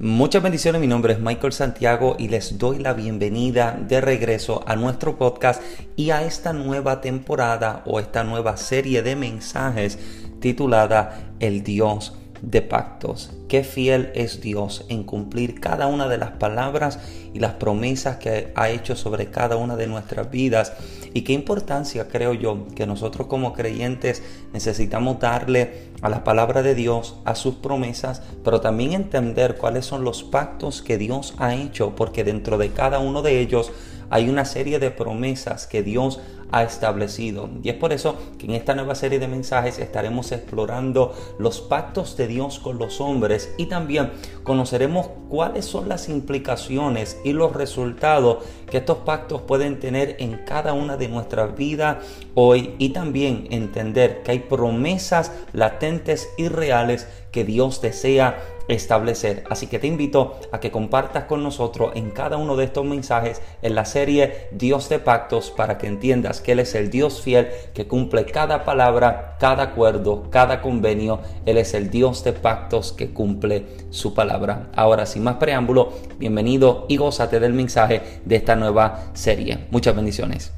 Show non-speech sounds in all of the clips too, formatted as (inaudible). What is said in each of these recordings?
Muchas bendiciones, mi nombre es Michael Santiago y les doy la bienvenida de regreso a nuestro podcast y a esta nueva temporada o esta nueva serie de mensajes titulada El Dios de pactos. Qué fiel es Dios en cumplir cada una de las palabras y las promesas que ha hecho sobre cada una de nuestras vidas. Y qué importancia creo yo que nosotros como creyentes necesitamos darle a la palabra de Dios, a sus promesas, pero también entender cuáles son los pactos que Dios ha hecho, porque dentro de cada uno de ellos hay una serie de promesas que Dios ha establecido. Y es por eso que en esta nueva serie de mensajes estaremos explorando los pactos de Dios con los hombres y también conoceremos cuáles son las implicaciones y los resultados que estos pactos pueden tener en cada una de nuestras vidas hoy y también entender que hay promesas latentes y reales que Dios desea establecer. Así que te invito a que compartas con nosotros en cada uno de estos mensajes en la serie Dios de Pactos para que entiendas que Él es el Dios fiel que cumple cada palabra, cada acuerdo, cada convenio. Él es el Dios de pactos que cumple su palabra. Ahora, sin más preámbulo, bienvenido y gózate del mensaje de esta nueva serie. Muchas bendiciones.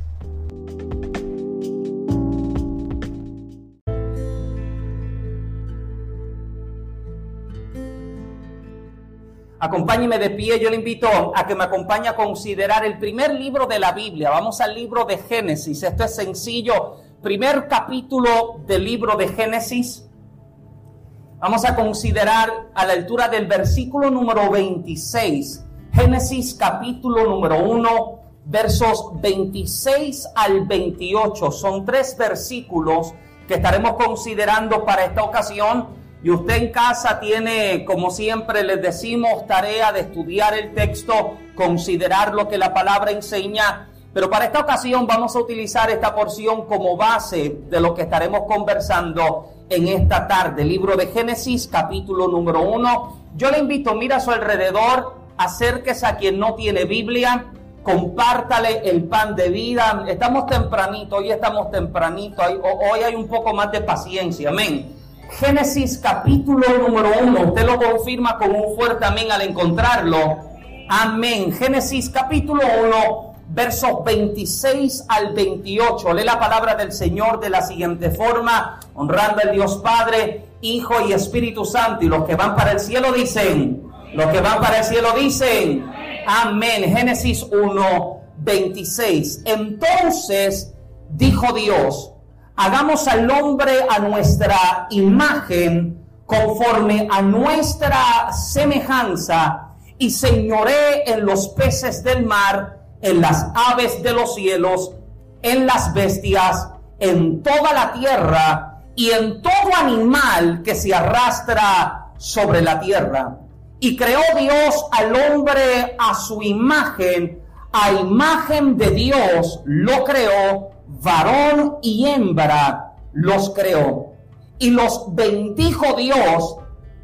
Acompáñeme de pie, yo le invito a que me acompañe a considerar el primer libro de la Biblia. Vamos al libro de Génesis. Esto es sencillo. Primer capítulo del libro de Génesis. Vamos a considerar a la altura del versículo número 26. Génesis capítulo número 1, versos 26 al 28. Son tres versículos que estaremos considerando para esta ocasión y usted en casa tiene, como siempre les decimos, tarea de estudiar el texto, considerar lo que la palabra enseña. Pero para esta ocasión vamos a utilizar esta porción como base de lo que estaremos conversando en esta tarde. Libro de Génesis, capítulo número uno. Yo le invito, mira a su alrededor, acérquese a quien no tiene Biblia, compártale el pan de vida. Estamos tempranito, hoy estamos tempranito, hoy hay un poco más de paciencia, amén. Génesis capítulo número uno. Usted lo confirma con un fuerte amén al encontrarlo. Amén. Génesis capítulo 1, versos 26 al 28. Lee la palabra del Señor de la siguiente forma, honrando al Dios Padre, Hijo y Espíritu Santo. Y los que van para el cielo dicen, los que van para el cielo dicen, amén. Génesis 1, 26. Entonces dijo Dios, hagamos al hombre a nuestra imagen, conforme a nuestra semejanza, y señoré en los peces del mar, en las aves de los cielos, en las bestias, en toda la tierra y en todo animal que se arrastra sobre la tierra. Y creó Dios al hombre a su imagen, a imagen de Dios lo creó, varón y hembra los creó. Y los bendijo Dios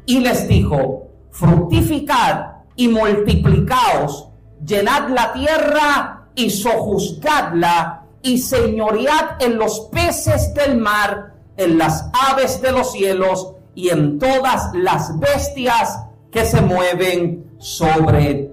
y les dijo, fructificad y multiplicaos, llenad la tierra y sojuzgadla y señoread en los peces del mar, en las aves de los cielos y en todas las bestias que se mueven sobre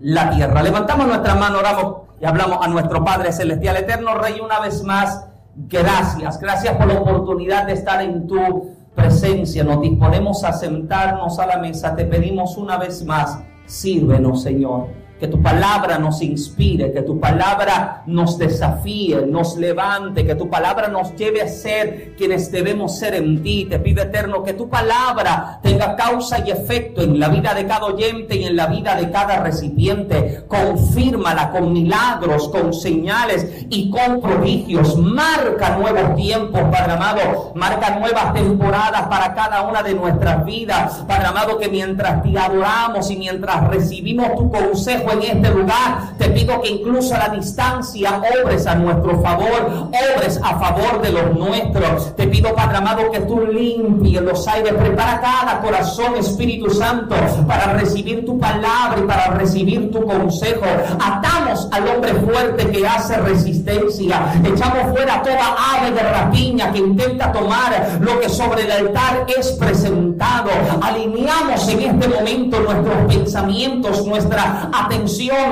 la tierra. Levantamos nuestra mano, oramos y hablamos a nuestro Padre Celestial, Eterno Rey, una vez más, gracias, gracias por la oportunidad de estar en tu presencia. Nos disponemos a sentarnos a la mesa, te pedimos una vez más, sírvenos, Señor que tu palabra nos inspire, que tu palabra nos desafíe, nos levante, que tu palabra nos lleve a ser quienes debemos ser en ti. Te pido eterno que tu palabra tenga causa y efecto en la vida de cada oyente y en la vida de cada recipiente. Confírmala con milagros, con señales y con prodigios. Marca nuevos tiempos, Padre amado. Marca nuevas temporadas para cada una de nuestras vidas. Padre amado, que mientras te adoramos y mientras recibimos tu consejo en este lugar. Te pido que incluso a la distancia obres a nuestro favor, obres a favor de los nuestros. Te pido, Padre amado, que tú limpies los aires, prepara cada corazón, Espíritu Santo, para recibir tu palabra y para recibir tu consejo. Atamos al hombre fuerte que hace resistencia. Echamos fuera toda ave de rapiña que intenta tomar lo que sobre el altar es presentado. Alineamos en este momento nuestros pensamientos, nuestra atención,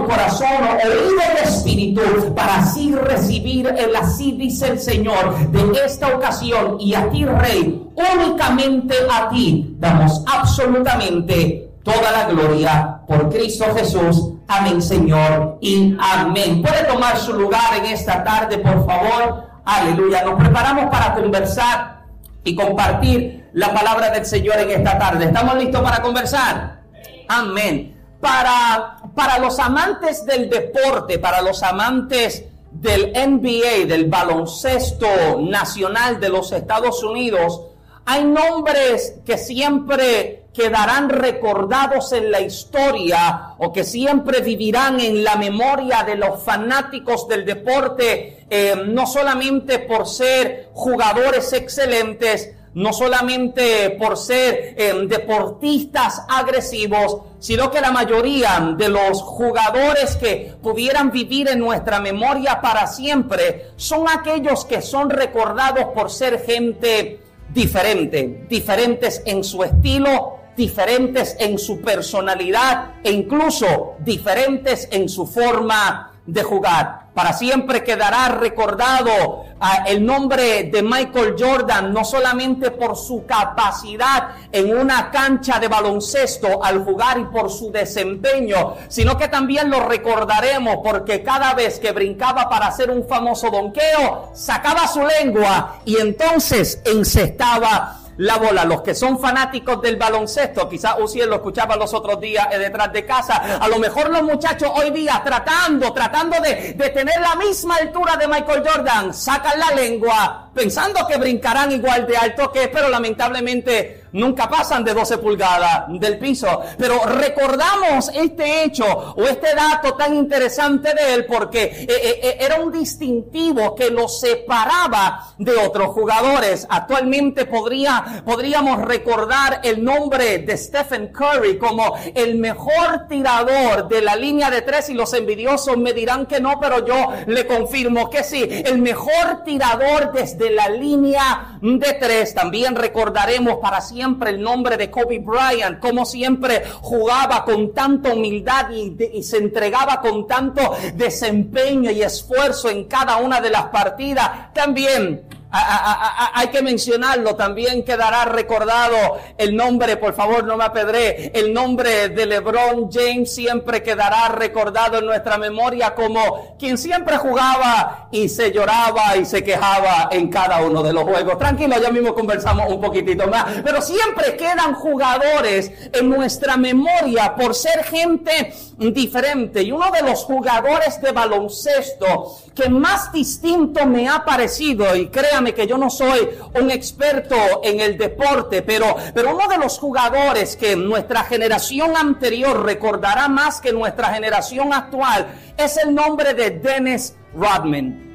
corazón, oído y espíritu para así recibir el así dice el Señor de esta ocasión y a ti, Rey, únicamente a ti damos absolutamente toda la gloria por Cristo Jesús. Amén, Señor, y amén. Puede tomar su lugar en esta tarde, por favor. Aleluya. Nos preparamos para conversar y compartir la palabra del Señor en esta tarde. ¿Estamos listos para conversar? Amén. Para, para los amantes del deporte, para los amantes del NBA, del baloncesto nacional de los Estados Unidos, hay nombres que siempre quedarán recordados en la historia o que siempre vivirán en la memoria de los fanáticos del deporte, eh, no solamente por ser jugadores excelentes, no solamente por ser eh, deportistas agresivos, sino que la mayoría de los jugadores que pudieran vivir en nuestra memoria para siempre son aquellos que son recordados por ser gente diferente, diferentes en su estilo, diferentes en su personalidad e incluso diferentes en su forma de jugar. Para siempre quedará recordado ah, el nombre de Michael Jordan, no solamente por su capacidad en una cancha de baloncesto al jugar y por su desempeño, sino que también lo recordaremos porque cada vez que brincaba para hacer un famoso donqueo, sacaba su lengua y entonces encestaba la bola. Los que son fanáticos del baloncesto, quizás usted lo escuchaba los otros días eh, detrás de casa. A lo mejor los muchachos hoy día tratando, tratando de, de tener la misma altura de Michael Jordan, sacan la lengua pensando que brincarán igual de alto que, pero lamentablemente nunca pasan de 12 pulgadas del piso. Pero recordamos este hecho o este dato tan interesante de él porque eh, eh, eh, era un distintivo que lo separaba de otros jugadores. Actualmente podría, podríamos recordar el nombre de Stephen Curry como el mejor tirador de la línea de tres y los envidiosos me dirán que no, pero yo le confirmo que sí, el mejor tirador desde la línea de tres. También recordaremos para siempre el nombre de Kobe Bryant, como siempre jugaba con tanta humildad y, y se entregaba con tanto desempeño y esfuerzo en cada una de las partidas. También hay que mencionarlo, también quedará recordado el nombre, por favor no me apedré, el nombre de LeBron James siempre quedará recordado en nuestra memoria como quien siempre jugaba y se lloraba y se quejaba en cada uno de los juegos. Tranquilo, ya mismo conversamos un poquitito más, pero siempre quedan jugadores en nuestra memoria por ser gente diferente. Y uno de los jugadores de baloncesto que más distinto me ha parecido, y que yo no soy un experto en el deporte, pero, pero uno de los jugadores que nuestra generación anterior recordará más que nuestra generación actual es el nombre de Dennis Rodman.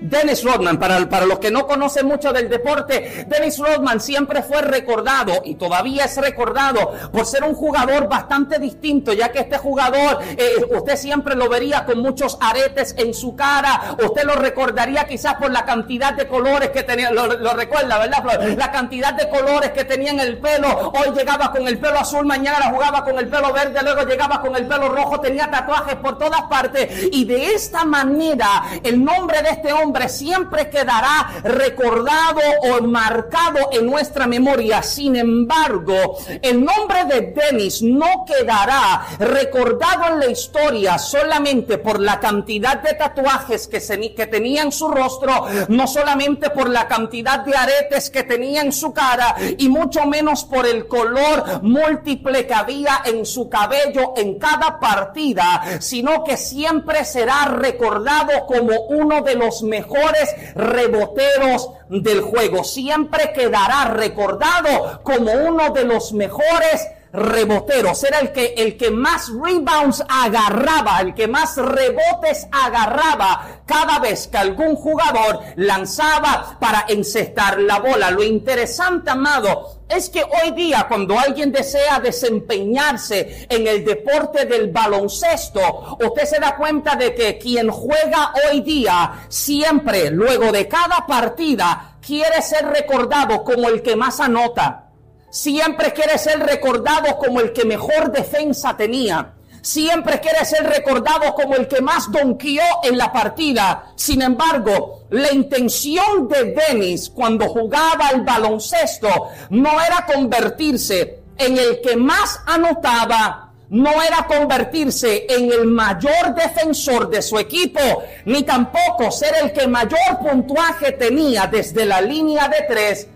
Dennis Rodman, para, para, los que no conocen mucho del deporte, Dennis Rodman siempre fue recordado y todavía es recordado por ser un jugador bastante distinto, ya que este jugador, eh, usted siempre lo vería con muchos aretes en su cara, usted lo recordaría quizás por la cantidad de colores que tenía, lo, recuerda, ¿verdad? La cantidad de colores que tenía en el pelo, hoy llegaba con el pelo azul, mañana jugaba con el pelo verde, luego llegaba con el pelo rojo, tenía tatuajes por todas partes y de esta manera el nombre de este hombre siempre quedará recordado o marcado en nuestra memoria. Sin embargo, el nombre de Dennis no quedará recordado en la historia solamente por la cantidad de tatuajes que, se, que tenía en su rostro, no solamente por la cantidad de aretes que tenía en su cara y mucho menos por el color múltiple que había en su cabello en cada partida, sino que siempre será recordado como uno de los mejores mejores reboteros del juego. Siempre quedará recordado como uno de los mejores reboteros, era el que, el que más rebounds agarraba, el que más rebotes agarraba cada vez que algún jugador lanzaba para encestar la bola. Lo interesante, amado, es que hoy día cuando alguien desea desempeñarse en el deporte del baloncesto, usted se da cuenta de que quien juega hoy día siempre, luego de cada partida, quiere ser recordado como el que más anota Siempre quiere ser recordado como el que mejor defensa tenía. Siempre quiere ser recordado como el que más donqueó en la partida. Sin embargo, la intención de Dennis cuando jugaba el baloncesto no era convertirse en el que más anotaba, no era convertirse en el mayor defensor de su equipo, ni tampoco ser el que mayor puntuaje tenía desde la línea de tres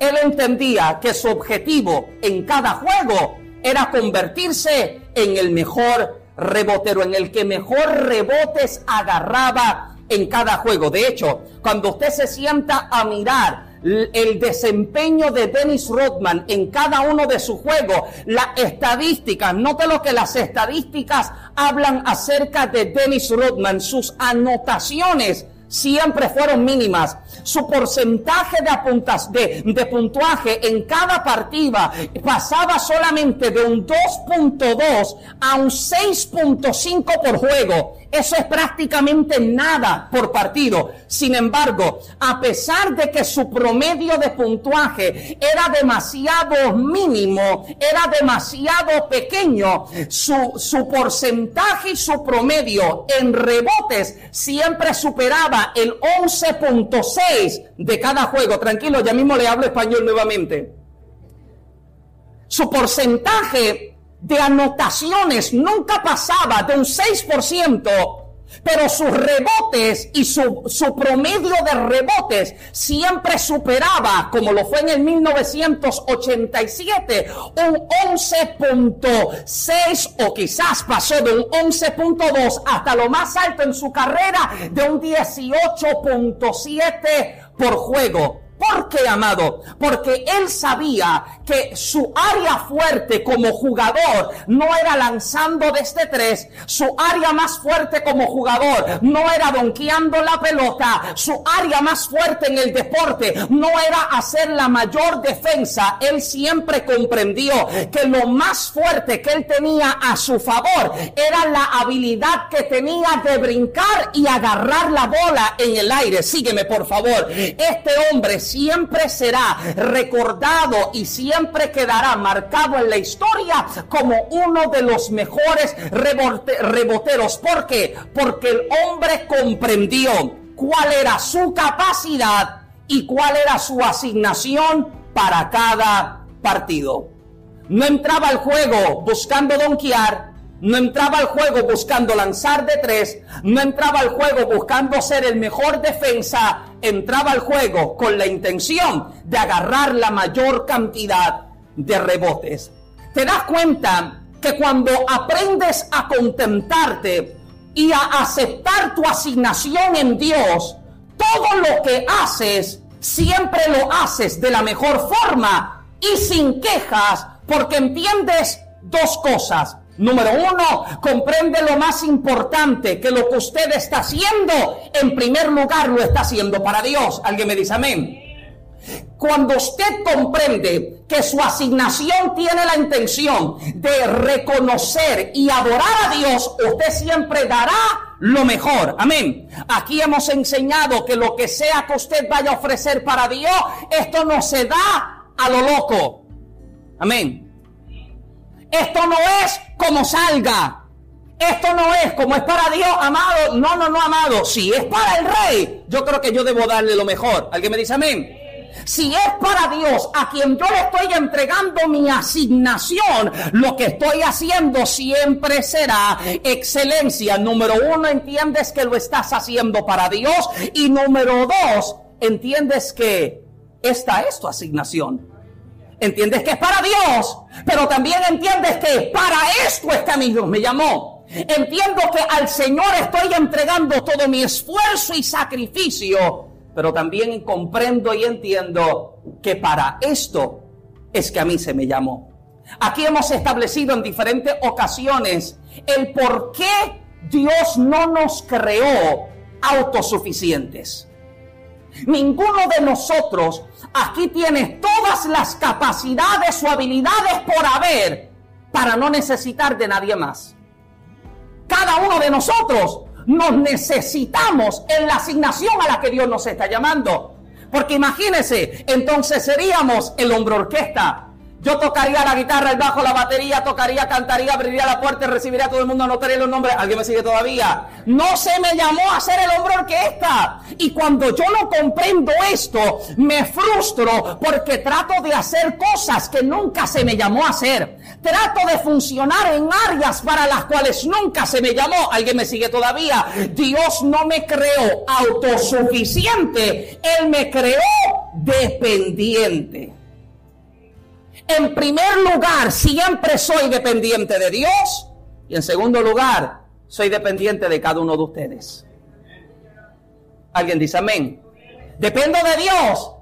él entendía que su objetivo en cada juego era convertirse en el mejor rebotero, en el que mejor rebotes agarraba en cada juego. De hecho, cuando usted se sienta a mirar el desempeño de Dennis Rodman en cada uno de sus juegos, las estadísticas, note lo que las estadísticas hablan acerca de Dennis Rodman, sus anotaciones siempre fueron mínimas. Su porcentaje de, apuntas, de, de puntuaje en cada partida pasaba solamente de un 2.2 a un 6.5 por juego. Eso es prácticamente nada por partido. Sin embargo, a pesar de que su promedio de puntuaje era demasiado mínimo, era demasiado pequeño, su, su porcentaje y su promedio en rebotes siempre superaba el 11.6 de cada juego. Tranquilo, ya mismo le hablo español nuevamente. Su porcentaje de anotaciones nunca pasaba de un 6%, pero sus rebotes y su, su, promedio de rebotes siempre superaba, como lo fue en el 1987, un 11.6 o quizás pasó de un 11.2 hasta lo más alto en su carrera de un 18.7 por juego. ¿Por qué, amado? Porque él sabía que su área fuerte como jugador no era lanzando desde tres, su área más fuerte como jugador no era donkeando la pelota, su área más fuerte en el deporte no era hacer la mayor defensa. Él siempre comprendió que lo más fuerte que él tenía a su favor era la habilidad que tenía de brincar y agarrar la bola en el aire. Sígueme, por favor. Este hombre siempre será recordado y siempre quedará marcado en la historia como uno de los mejores reboteros. ¿Por qué? Porque el hombre comprendió cuál era su capacidad y cuál era su asignación para cada partido. No entraba al juego buscando donkear, no entraba al juego buscando lanzar de tres, no entraba al juego buscando ser el mejor defensa, entraba al juego con la intención de agarrar la mayor cantidad de rebotes. Te das cuenta que cuando aprendes a contentarte y a aceptar tu asignación en Dios, todo lo que haces, siempre lo haces de la mejor forma y sin quejas, porque entiendes dos cosas. Número uno, comprende lo más importante, que lo que usted está haciendo, en primer lugar lo está haciendo para Dios. ¿Alguien me dice amén? Cuando usted comprende que su asignación tiene la intención de reconocer y adorar a Dios, usted siempre dará lo mejor. Amén. Aquí hemos enseñado que lo que sea que usted vaya a ofrecer para Dios, esto no se da a lo loco. Amén. Esto no es como salga. Esto no es como es para Dios, amado. No, no, no, amado. Si es para el rey, yo creo que yo debo darle lo mejor. ¿Alguien me dice amén? Si es para Dios a quien yo le estoy entregando mi asignación, lo que estoy haciendo siempre será excelencia. Número uno, entiendes que lo estás haciendo para Dios. Y número dos, entiendes que esta es tu asignación. Entiendes que es para Dios, pero también entiendes que para esto es que a mí Dios me llamó. Entiendo que al Señor estoy entregando todo mi esfuerzo y sacrificio, pero también comprendo y entiendo que para esto es que a mí se me llamó. Aquí hemos establecido en diferentes ocasiones el por qué Dios no nos creó autosuficientes. Ninguno de nosotros aquí tiene todas las capacidades o habilidades por haber para no necesitar de nadie más. Cada uno de nosotros nos necesitamos en la asignación a la que Dios nos está llamando. Porque imagínense, entonces seríamos el hombre orquesta, yo tocaría la guitarra, el bajo, la batería, tocaría, cantaría, abriría la puerta, recibiría a todo el mundo, anotaría los nombres. ¿Alguien me sigue todavía? No se me llamó a ser el hombre orquesta. Y cuando yo no comprendo esto, me frustro porque trato de hacer cosas que nunca se me llamó a hacer. Trato de funcionar en áreas para las cuales nunca se me llamó. ¿Alguien me sigue todavía? Dios no me creó autosuficiente. Él me creó dependiente. En primer lugar, siempre soy dependiente de Dios. Y en segundo lugar, soy dependiente de cada uno de ustedes. ¿Alguien dice amén? Dependo de Dios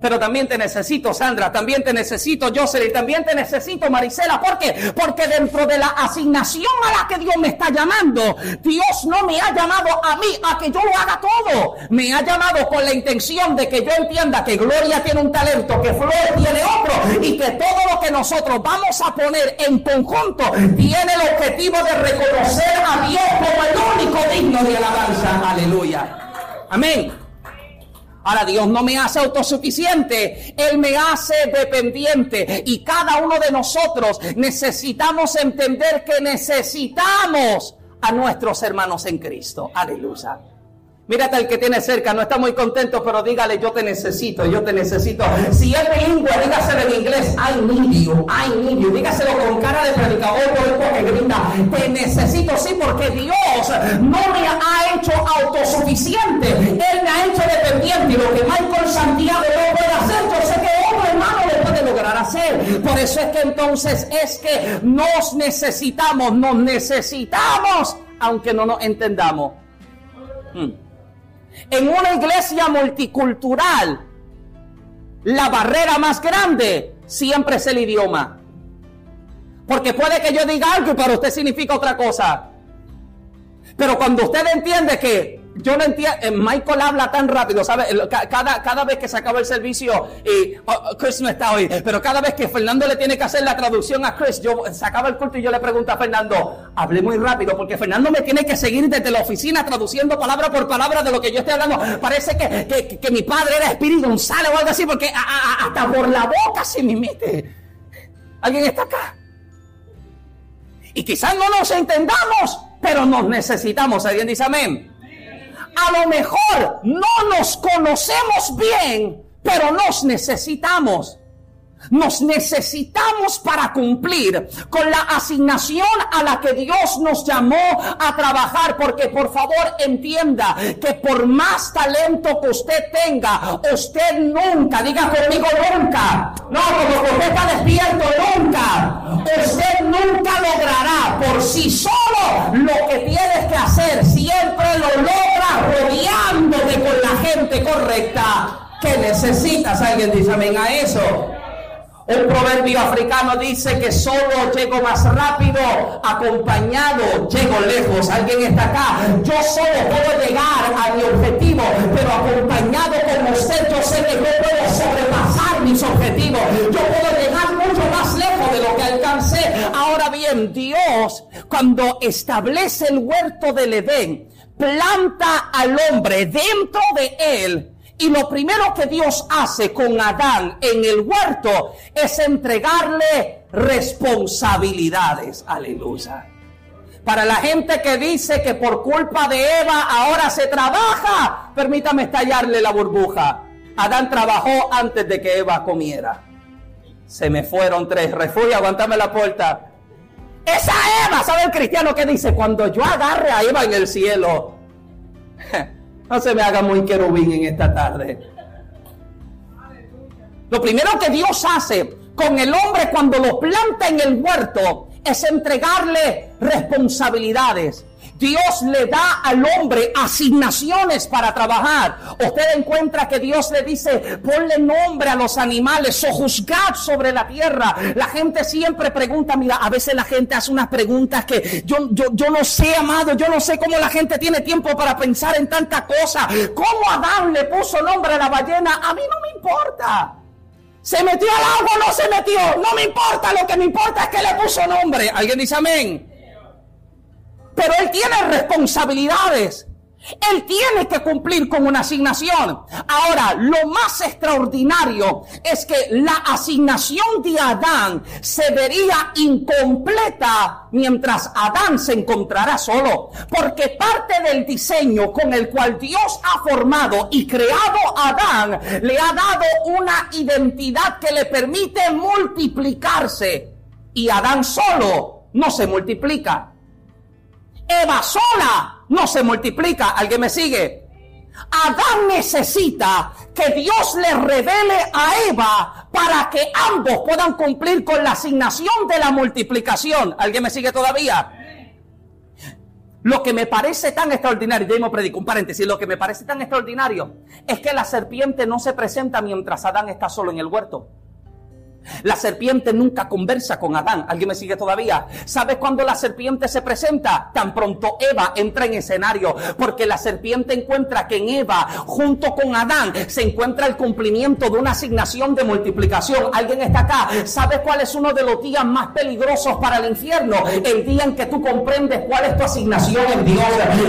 pero también te necesito, Sandra, también te necesito, Jocelyn, también te necesito, Marisela. ¿Por qué? Porque dentro de la asignación a la que Dios me está llamando, Dios no me ha llamado a mí a que yo lo haga todo. Me ha llamado con la intención de que yo entienda que Gloria tiene un talento, que Flor tiene otro y que todo lo que nosotros vamos a poner en conjunto tiene el objetivo de reconocer a Dios como el único digno de alabanza. Aleluya. Amén. Ahora Dios no me hace autosuficiente, Él me hace dependiente. Y cada uno de nosotros necesitamos entender que necesitamos a nuestros hermanos en Cristo. Aleluya. Mírate al que tiene cerca, no está muy contento, pero dígale, yo te necesito, yo te necesito. Si es bilingüe, dígaselo en inglés, I need you, I. Dígaselo con cara de predicador o que grita, te necesito, sí, porque Dios no me ha hecho autosuficiente, Él me ha hecho dependiente. Y lo que Michael Santiago no puede hacer, yo sé que otro hermano lo puede lograr hacer. Por eso es que entonces es que nos necesitamos, nos necesitamos, aunque no nos entendamos. Hmm. En una iglesia multicultural, la barrera más grande siempre es el idioma. Porque puede que yo diga algo y para usted significa otra cosa. Pero cuando usted entiende que yo no entiendo, eh, Michael habla tan rápido, ¿sabe? Cada, cada vez que se acaba el servicio, y oh, oh, Chris no está hoy, pero cada vez que Fernando le tiene que hacer la traducción a Chris, yo se acaba el culto y yo le pregunto a Fernando, hable muy rápido, porque Fernando me tiene que seguir desde la oficina traduciendo palabra por palabra de lo que yo estoy hablando. Parece que, que, mi padre era Espíritu González o algo así, porque hasta por la boca se me mete. ¿Alguien está acá? Y quizás no nos entendamos, pero nos necesitamos. ¿Alguien dice amén? A lo mejor no nos conocemos bien, pero nos necesitamos. Nos necesitamos para cumplir con la asignación a la que Dios nos llamó a trabajar. Porque por favor entienda que por más talento que usted tenga, usted nunca, diga conmigo nunca, no, como usted está despierto, nunca, usted nunca logrará por sí solo lo que tienes que hacer. Siempre lo logra rodeándote con la gente correcta que necesitas. Alguien dice amén a eso. Un proverbio africano dice que solo llego más rápido, acompañado llego lejos. ¿Alguien está acá? Yo solo puedo llegar a mi objetivo, pero acompañado como usted, yo sé que yo puedo sobrepasar mis objetivos. Yo puedo llegar mucho más lejos de lo que alcancé. Ahora bien, Dios, cuando establece el huerto del Edén, planta al hombre dentro de él y lo primero que Dios hace con Adán en el huerto es entregarle responsabilidades. Aleluya. Para la gente que dice que por culpa de Eva ahora se trabaja, permítame estallarle la burbuja. Adán trabajó antes de que Eva comiera. Se me fueron tres. Refugio, aguántame la puerta. Esa Eva, ¿sabe el cristiano que dice? Cuando yo agarre a Eva en el cielo. (laughs) No se me haga muy querubín en esta tarde. Lo primero que Dios hace con el hombre cuando lo planta en el huerto es entregarle responsabilidades. Dios le da al hombre asignaciones para trabajar. Usted encuentra que Dios le dice, ponle nombre a los animales o juzgad sobre la tierra. La gente siempre pregunta, mira, a veces la gente hace unas preguntas que yo, yo, yo no sé, amado, yo no sé cómo la gente tiene tiempo para pensar en tanta cosa. ¿Cómo Adán le puso nombre a la ballena? A mí no me importa. ¿Se metió al agua o no se metió? No me importa, lo que me importa es que le puso nombre. ¿Alguien dice amén? Pero él tiene responsabilidades. Él tiene que cumplir con una asignación. Ahora, lo más extraordinario es que la asignación de Adán se vería incompleta mientras Adán se encontrará solo. Porque parte del diseño con el cual Dios ha formado y creado a Adán le ha dado una identidad que le permite multiplicarse. Y Adán solo no se multiplica. Eva sola no se multiplica. ¿Alguien me sigue? Adán necesita que Dios le revele a Eva para que ambos puedan cumplir con la asignación de la multiplicación. ¿Alguien me sigue todavía? Lo que me parece tan extraordinario, ya me predico un paréntesis, lo que me parece tan extraordinario es que la serpiente no se presenta mientras Adán está solo en el huerto. La serpiente nunca conversa con Adán. ¿Alguien me sigue todavía? ¿Sabes cuándo la serpiente se presenta? Tan pronto Eva entra en escenario. Porque la serpiente encuentra que en Eva, junto con Adán, se encuentra el cumplimiento de una asignación de multiplicación. ¿Alguien está acá? ¿Sabes cuál es uno de los días más peligrosos para el infierno? El día en que tú comprendes cuál es tu asignación en Dios.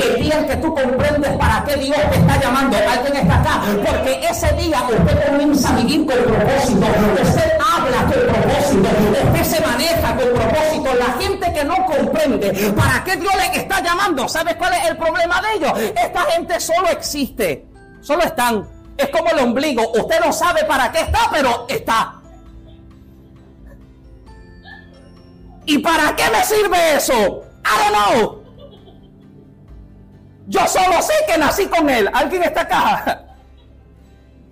El día en que tú comprendes para qué Dios te está llamando. ¿Alguien está acá? Porque ese día usted comienza a vivir con propósito. Usted habla con propósito, usted se maneja con propósito. La gente que no comprende para qué Dios le está llamando, ¿sabes cuál es el problema de ellos? Esta gente solo existe, solo están. Es como el ombligo, usted no sabe para qué está, pero está. ¿Y para qué me sirve eso? I don't know. Yo solo sé que nací con él. ¿Alguien está acá?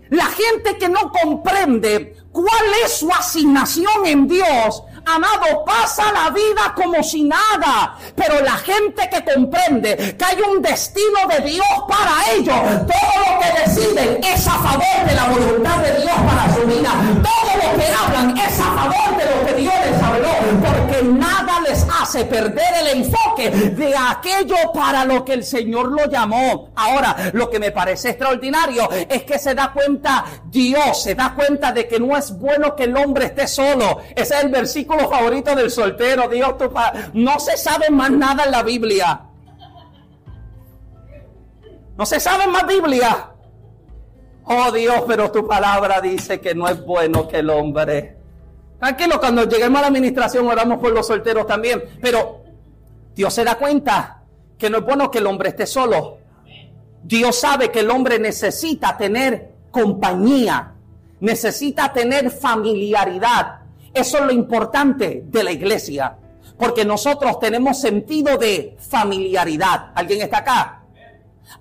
La gente que no comprende cuál es su asignación en Dios, amado, pasa la vida como si nada. Pero la gente que comprende que hay un destino de Dios para ellos, todo lo que deciden es a favor de la voluntad de Dios para su vida. Todo lo que hablan es a favor de lo que Dios les porque nada les hace perder el enfoque de aquello para lo que el Señor lo llamó. Ahora, lo que me parece extraordinario es que se da cuenta Dios, se da cuenta de que no es bueno que el hombre esté solo. Ese es el versículo favorito del soltero. Dios, tu no se sabe más nada en la Biblia. No se sabe más Biblia. Oh Dios, pero tu palabra dice que no es bueno que el hombre. Tranquilo, cuando lleguemos a la administración oramos por los solteros también. Pero Dios se da cuenta que no es bueno que el hombre esté solo. Dios sabe que el hombre necesita tener compañía, necesita tener familiaridad. Eso es lo importante de la iglesia, porque nosotros tenemos sentido de familiaridad. ¿Alguien está acá?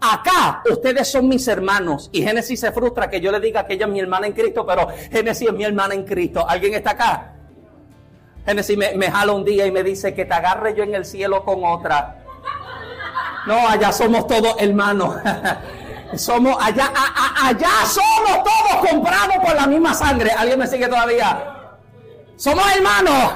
Acá ustedes son mis hermanos y Génesis se frustra que yo le diga que ella es mi hermana en Cristo, pero Génesis es mi hermana en Cristo. ¿Alguien está acá? Génesis me, jala un día y me dice que te agarre yo en el cielo con otra. No, allá somos todos hermanos. (laughs) Somos allá, allá somos todos comprados por la misma sangre. ¿Alguien me sigue todavía? Somos hermanos.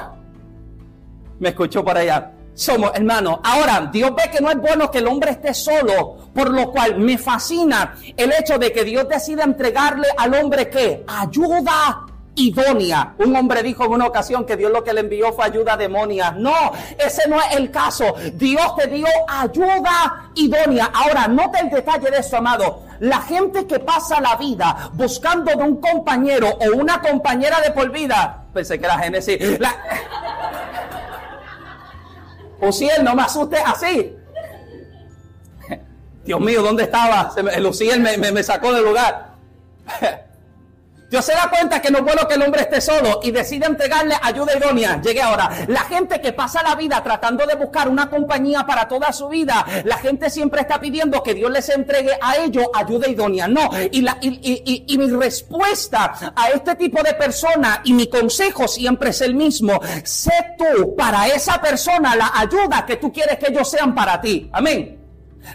Me escuchó por allá. Somos hermanos. Ahora, Dios ve que no es bueno que el hombre esté solo, por lo cual me fascina el hecho de que Dios decida entregarle al hombre que ayuda idónea. Un hombre dijo en una ocasión que Dios lo que le envió fue ayuda demonia. No, ese no es el caso. Dios te dio ayuda idónea. Ahora, note el detalle de eso, amado. La gente que pasa la vida buscando de un compañero o una compañera de por vida, pensé que era Génesis. Uciel, no me asuste así. (laughs) Dios mío, ¿dónde estaba? El Uciel me, me, me sacó del lugar. (laughs) Dios se da cuenta que no es bueno que el hombre esté solo y decide entregarle ayuda idónea. Llegué ahora. La gente que pasa la vida tratando de buscar una compañía para toda su vida, la gente siempre está pidiendo que Dios les entregue a ellos ayuda idónea. No. Y, la, y, y mi respuesta a este tipo de persona y mi consejo siempre es el mismo. Sé tú para esa persona la ayuda que tú quieres que ellos sean para ti. Amén.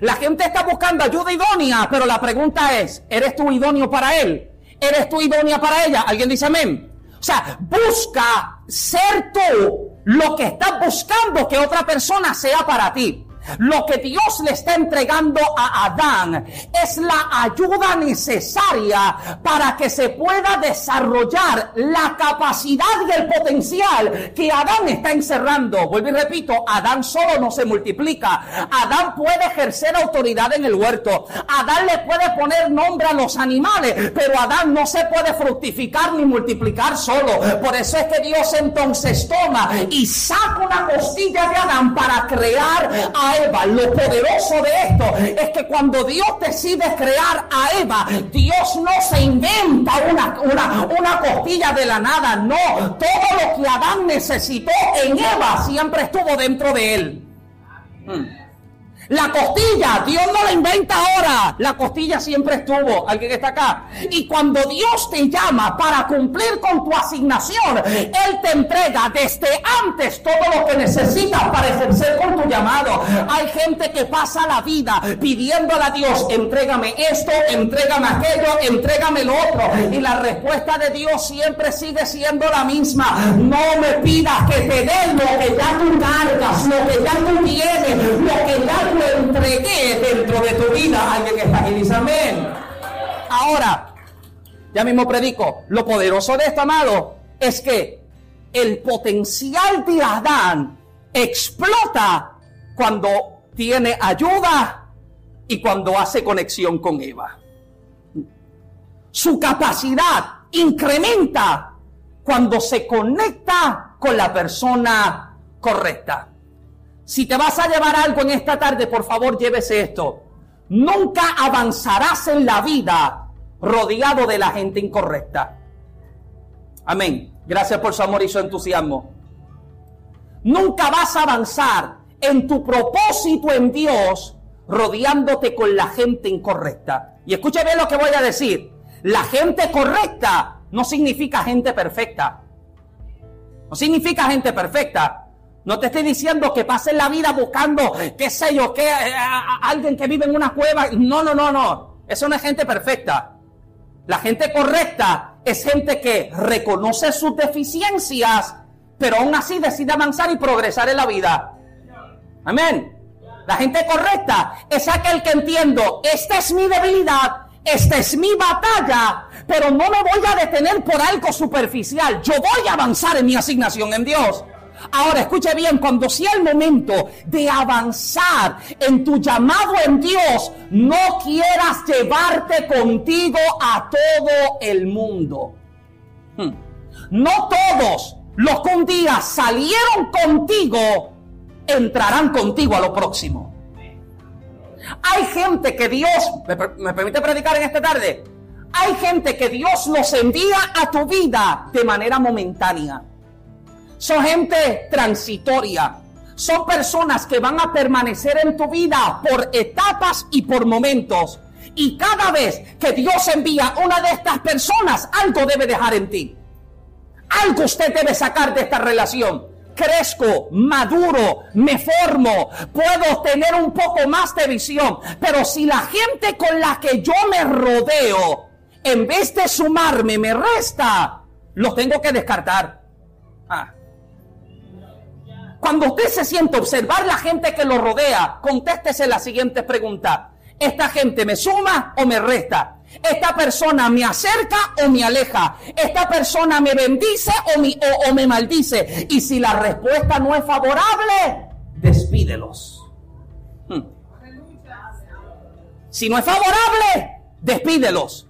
La gente está buscando ayuda idónea, pero la pregunta es, ¿eres tú idóneo para él? ¿Eres tú idónea para ella? ¿Alguien dice amén? O sea, busca ser tú lo que estás buscando que otra persona sea para ti. Lo que Dios le está entregando a Adán es la ayuda necesaria para que se pueda desarrollar la capacidad y el potencial que Adán está encerrando. Vuelvo y repito, Adán solo no se multiplica. Adán puede ejercer autoridad en el huerto. Adán le puede poner nombre a los animales, pero Adán no se puede fructificar ni multiplicar solo. Por eso es que Dios entonces toma y saca una costilla de Adán para crear a Lo poderoso de esto es que cuando Dios decide crear a Eva, Dios no se inventa una, una, una costilla de la nada, no. Todo lo que Adán necesitó en Eva siempre estuvo dentro de él. La costilla, Dios no la inventa ahora. La costilla siempre estuvo. Alguien está acá. Y cuando Dios te llama para cumplir con tu asignación, Él te entrega desde antes todo lo que necesitas para ejercer con tu llamado. Hay gente que pasa la vida pidiéndole a Dios, entrégame esto, entrégame aquello, entrégame lo otro. Y la respuesta de Dios siempre sigue siendo la misma. No me pidas que te dé lo que ya tú cargas, lo que ya tú tienes, lo que ya entregué dentro de tu vida. Alguien amén. Ahora, ya mismo predico. Lo poderoso de esto, amado, es que el potencial de Adán explota cuando tiene ayuda y cuando hace conexión con Eva. Su capacidad incrementa cuando se conecta con la persona correcta. Si te vas a llevar algo en esta tarde, por favor, llévese esto. Nunca avanzarás en la vida rodeado de la gente incorrecta. Amén. Gracias por su amor y su entusiasmo. Nunca vas a avanzar en tu propósito en Dios rodeándote con la gente incorrecta. Y escuche bien lo que voy a decir. La gente correcta no significa gente perfecta. No significa gente perfecta. No te estoy diciendo que pases la vida buscando, qué sé yo, que eh, alguien que vive en una cueva. No, no, no, no. Eso no es gente perfecta. La gente correcta es gente que reconoce sus deficiencias, pero aún así decide avanzar y progresar en la vida. Amén. La gente correcta es aquel que entiendo, esta es mi debilidad, esta es mi batalla, pero no me voy a detener por algo superficial. Yo voy a avanzar en mi asignación en Dios. Ahora, escuche bien, cuando sea el momento de avanzar en tu llamado en Dios, no quieras llevarte contigo a todo el mundo. Hmm. No todos los que un día salieron contigo entrarán contigo a lo próximo. Hay gente que Dios, ¿me, permite predicar en esta tarde? Hay gente que Dios los envía a tu vida de manera momentánea. Son gente transitoria. Son personas que van a permanecer en tu vida por etapas y por momentos. Y cada vez que Dios envía una de estas personas, algo debe dejar en ti. Algo usted debe sacar de esta relación. Crezco, maduro, me formo, puedo tener un poco más de visión. Pero si la gente con la que yo me rodeo, en vez de sumarme, me resta, los tengo que descartar. Cuando usted se siente observar la gente que lo rodea, contéstese la siguiente pregunta. ¿Esta gente me suma o me resta? ¿Esta persona me acerca o me aleja? ¿Esta persona me bendice o me, o, me maldice? Y si la respuesta no es favorable, despídelos. Hmm. Si no es favorable, despídelos.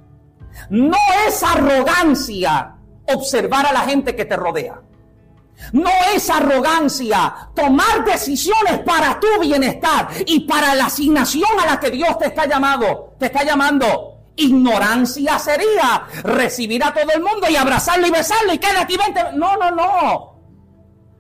No es arrogancia observar a la gente que te rodea. No es arrogancia tomar decisiones para tu bienestar y para la asignación a la que Dios te está llamando, te está llamando. Ignorancia sería recibir a todo el mundo y abrazarlo y besarlo y quédate y vente. No, no, no.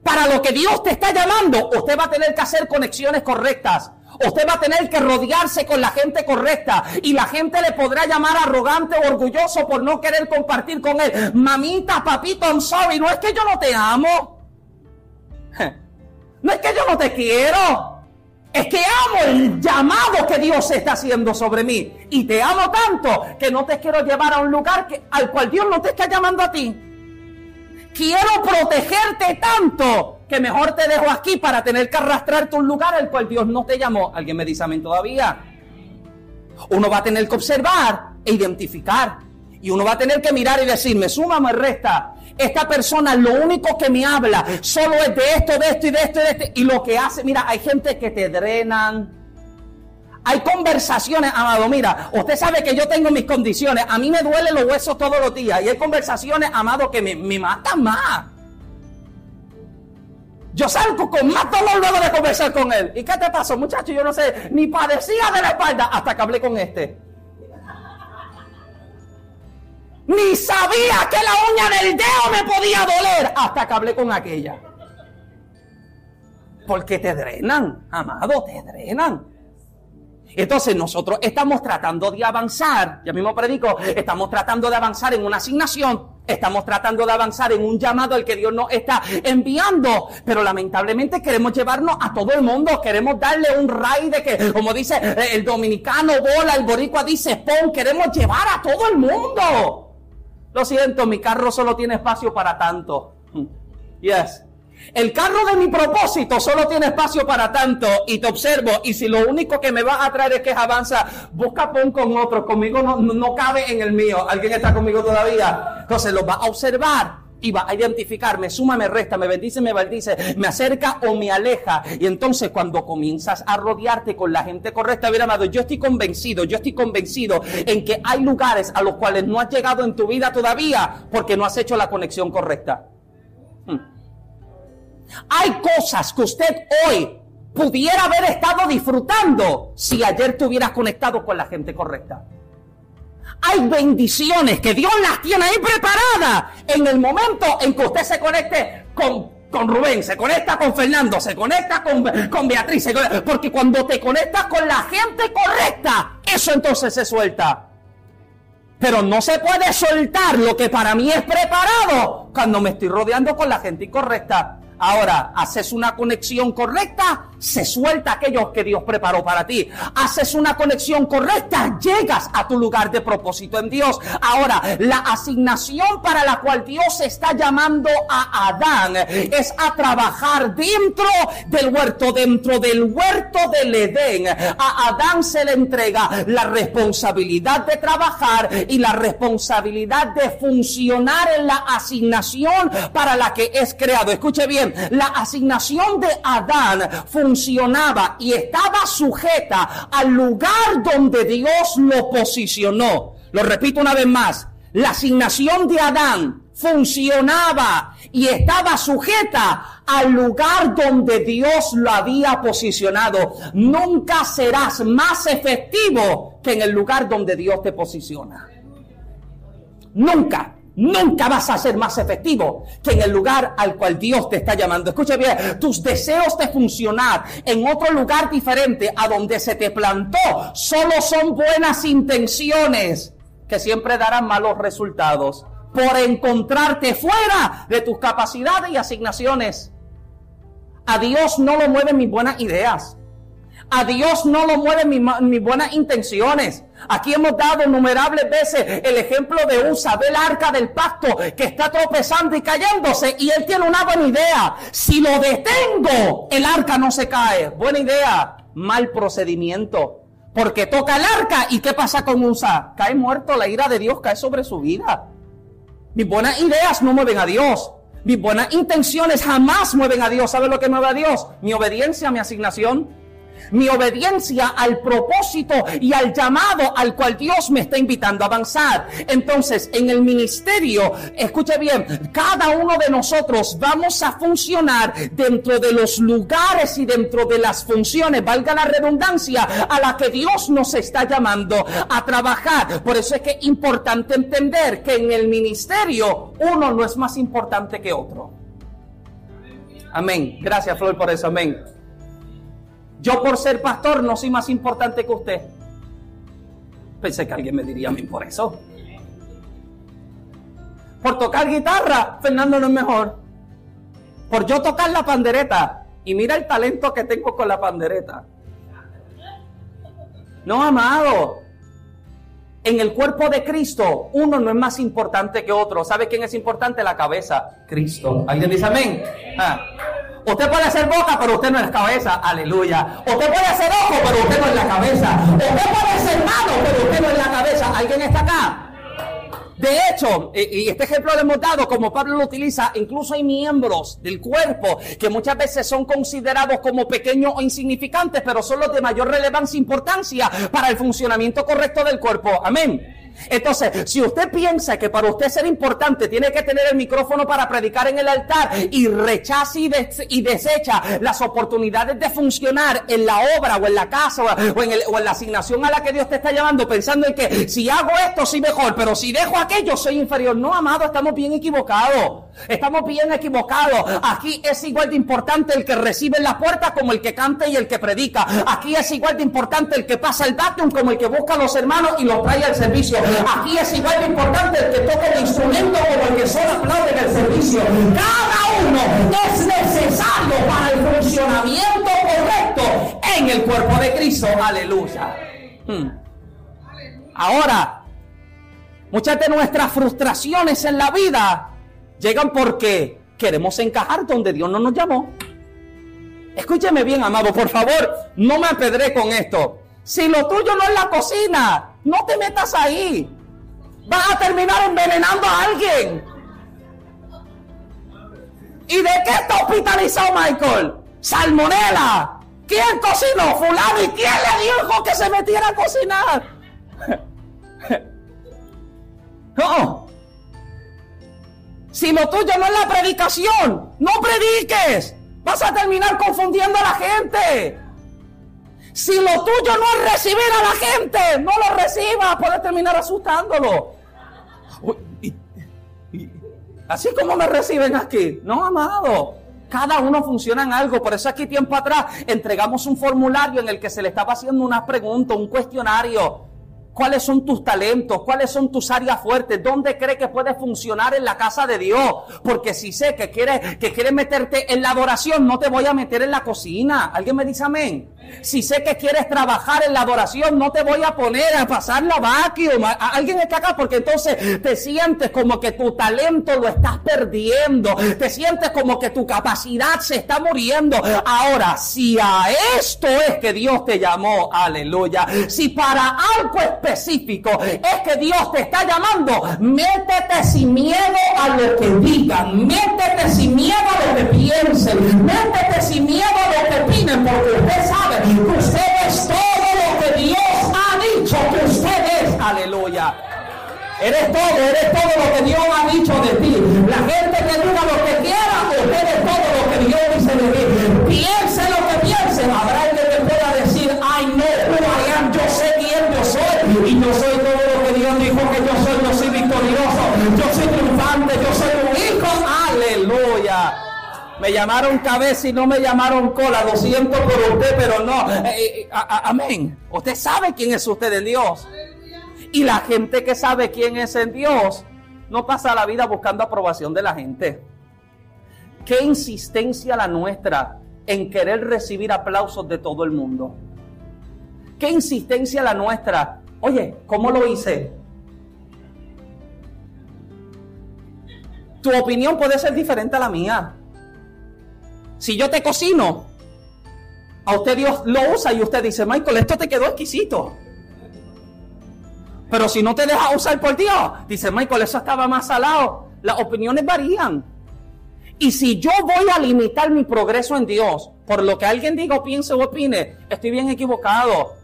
Para lo que Dios te está llamando, usted va a tener que hacer conexiones correctas. Usted va a tener que rodearse con la gente correcta y la gente le podrá llamar arrogante o orgulloso por no querer compartir con él. Mamita, papito, I'm sorry, no es que yo no te amo. (laughs) No es que yo no te quiero. Es que amo el llamado que Dios está haciendo sobre mí. Y te amo tanto que no te quiero llevar a un lugar al cual Dios no te está llamando a ti. Quiero protegerte tanto que mejor te dejo aquí para tener que arrastrarte a un lugar al cual Dios no te llamó. Alguien me dice amén todavía. Uno va a tener que observar e identificar. Y uno va a tener que mirar y decir, me suma, me resta. Esta persona lo único que me habla solo es de esto, de esto y de esto y de esto. Y lo que hace, mira, hay gente que te drenan. Hay conversaciones, amado, mira, usted sabe que yo tengo mis condiciones. A mí me duelen los huesos todos los días. Y hay conversaciones, amado, que me, me matan más. Yo salgo con más dolor luego de conversar con él. ¿Y qué te pasó, muchacho? Yo no sé, ni padecía de la espalda hasta que hablé con este. Ni sabía que la uña del dedo me podía doler hasta que hablé con aquella. Porque te drenan, amado, te drenan. Entonces nosotros estamos tratando de avanzar, ya mismo predico, estamos tratando de avanzar en una asignación, estamos tratando de avanzar en un llamado al que Dios nos está enviando, pero lamentablemente queremos llevarnos a todo el mundo, queremos darle un ray de que, como dice el dominicano, bola, el boricua dice pon, queremos llevar a todo el mundo. Lo siento, mi carro solo tiene espacio para tanto. (laughs) Yes. El carro de mi propósito solo tiene espacio para tanto y te observo y si lo único que me va a traer es que avanza, busca pon con otro, conmigo no, no cabe en el mío. ¿Alguien está conmigo todavía? Entonces lo va a observar y va a identificar, me suma, me resta, me bendice, me maldice, me acerca o me aleja. Y entonces cuando comienzas a rodearte con la gente correcta, bien amado, yo estoy convencido, yo estoy convencido en que hay lugares a los cuales no has llegado en tu vida todavía porque no has hecho la conexión correcta. Hmm. Hay cosas que usted hoy pudiera haber estado disfrutando si ayer te hubieras conectado con la gente correcta. Hay bendiciones que Dios las tiene ahí preparadas en el momento en que usted se conecte con, con Rubén, se conecta con Fernando, se conecta con, con Beatriz, porque cuando te conectas con la gente correcta, eso entonces se suelta. Pero no se puede soltar lo que para mí es preparado cuando me estoy rodeando con la gente incorrecta. Ahora, haces una conexión correcta, se suelta aquello que Dios preparó para ti. Haces una conexión correcta, llegas a tu lugar de propósito en Dios. Ahora, la asignación para la cual Dios está llamando a Adán es a trabajar dentro del huerto, dentro del huerto del Edén. A Adán se le entrega la responsabilidad de trabajar y la responsabilidad de funcionar en la asignación para la que es creado. Escuche bien la asignación de Adán funcionaba y estaba sujeta al lugar donde Dios lo posicionó. Lo repito una vez más, la asignación de Adán funcionaba y estaba sujeta al lugar donde Dios lo había posicionado. Nunca serás más efectivo que en el lugar donde Dios te posiciona. Nunca. Nunca vas a ser más efectivo que en el lugar al cual Dios te está llamando. Escucha bien, tus deseos de funcionar en otro lugar diferente a donde se te plantó solo son buenas intenciones que siempre darán malos resultados por encontrarte fuera de tus capacidades y asignaciones. A Dios no lo mueven mis buenas ideas. A Dios no lo mueven mis, buenas intenciones. Aquí hemos dado innumerables veces el ejemplo de Usa, del arca del pacto, que está tropezando y cayéndose y él tiene una buena idea. Si lo detengo, el arca no se cae. Buena idea, mal procedimiento. Porque toca el arca y ¿qué pasa con Usa? Cae muerto, la ira de Dios cae sobre su vida. Mis buenas ideas no mueven a Dios. Mis buenas intenciones jamás mueven a Dios. ¿Sabe lo que mueve a Dios? Mi obediencia, mi asignación. Mi obediencia al propósito y al llamado al cual Dios me está invitando a avanzar. Entonces, en el ministerio, escuche bien, cada uno de nosotros vamos a funcionar dentro de los lugares y dentro de las funciones, valga la redundancia, a la que Dios nos está llamando a trabajar. Por eso es que es importante entender que en el ministerio uno no es más importante que otro. Amén. Gracias, Flor, por eso. Amén. Yo por ser pastor no soy más importante que usted. Pensé que alguien me diría a mí por eso. Por tocar guitarra, Fernando no es mejor. Por yo tocar la pandereta. Y mira el talento que tengo con la pandereta. No, amado. En el cuerpo de Cristo, uno no es más importante que otro. ¿Sabe quién es importante? La cabeza. Cristo. ¿Alguien dice amén? Ah. Usted puede hacer boca, pero usted no es cabeza. Aleluya. Usted puede hacer ojo, pero usted no es la cabeza. Usted puede ser mano, pero usted no es la cabeza. ¿Alguien está acá? De hecho, y este ejemplo lo hemos dado, como Pablo lo utiliza, incluso hay miembros del cuerpo que muchas veces son considerados como pequeños o insignificantes, pero son los de mayor relevancia e importancia para el funcionamiento correcto del cuerpo. Amén. Entonces, si usted piensa que para usted ser importante tiene que tener el micrófono para predicar en el altar y rechaza y, desecha las oportunidades de funcionar en la obra o en la casa o en, la asignación a la que Dios te está llamando, pensando en que si hago esto soy mejor, pero si dejo aquello soy inferior. No, amado, estamos bien equivocados. Estamos bien equivocados. Aquí es igual de importante el que recibe en la puerta como el que canta y el que predica. Aquí es igual de importante el que pasa el vacuum como el que busca a los hermanos y los trae al servicio. Aquí es igual de importante el que toca el instrumento como el que solo aplaude en el servicio. Cada uno es necesario para el funcionamiento correcto en el cuerpo de Cristo. Aleluya. Hmm. Ahora, muchas de nuestras frustraciones en la vida llegan porque queremos encajar donde Dios no nos llamó. Escúcheme bien, amado, por favor, no me apedré con esto. Si lo tuyo no es la cocina, no te metas ahí. Vas a terminar envenenando a alguien. ¿Y de qué está hospitalizado Michael? Salmonela. ¿Quién cocinó? Fulano. ¿Y quién le dijo que se metiera a cocinar? (laughs) No. Si lo tuyo no es la predicación, no prediques. Vas a terminar confundiendo a la gente. Si lo tuyo no es recibir a la gente, no lo recibas, puedes terminar asustándolo. así como me reciben aquí, no, amado. Cada uno funciona en algo. Por eso aquí tiempo atrás entregamos un formulario en el que se le estaba haciendo una pregunta, un cuestionario. ¿Cuáles son tus talentos? ¿Cuáles son tus áreas fuertes? ¿Dónde cree que puedes funcionar en la casa de Dios? Porque si sé que quieres que quieres meterte en la adoración, no te voy a meter en la cocina. ¿Alguien me dice amén? Si sé que quieres trabajar en la adoración, no te voy a poner a pasar la vacuum. Alguien está acá porque entonces te sientes como que tu talento lo estás perdiendo. Te sientes como que tu capacidad se está muriendo. Ahora, si a esto es que Dios te llamó, aleluya. Si para algo específico es que Dios te está llamando, métete sin miedo a lo que digan. Métete sin miedo a lo que piensen. Métete sin miedo a lo que opinen porque usted sabe Usted es todo lo que Dios ha dicho que usted es. Aleluya. Eres todo, eres todo lo que Dios ha dicho de ti. La gente que diga lo que quiera, usted es todo lo que Dios dice de ti. Piense lo Me llamaron cabeza y no me llamaron cola. Lo siento por usted, pero no. Eh, eh, amén. Usted sabe quién es usted en Dios. Y la gente que sabe quién es en Dios no pasa la vida buscando aprobación de la gente. Qué insistencia la nuestra en querer recibir aplausos de todo el mundo. Qué insistencia la nuestra. Oye, ¿cómo lo hice? Tu opinión puede ser diferente a la mía. Si yo te cocino, a usted Dios lo usa y usted dice, Michael, esto te quedó exquisito. Pero si no te deja usar por Dios, dice Michael, eso estaba más salado. Las opiniones varían. Y si yo voy a limitar mi progreso en Dios por lo que alguien diga o piense o opine, estoy bien equivocado.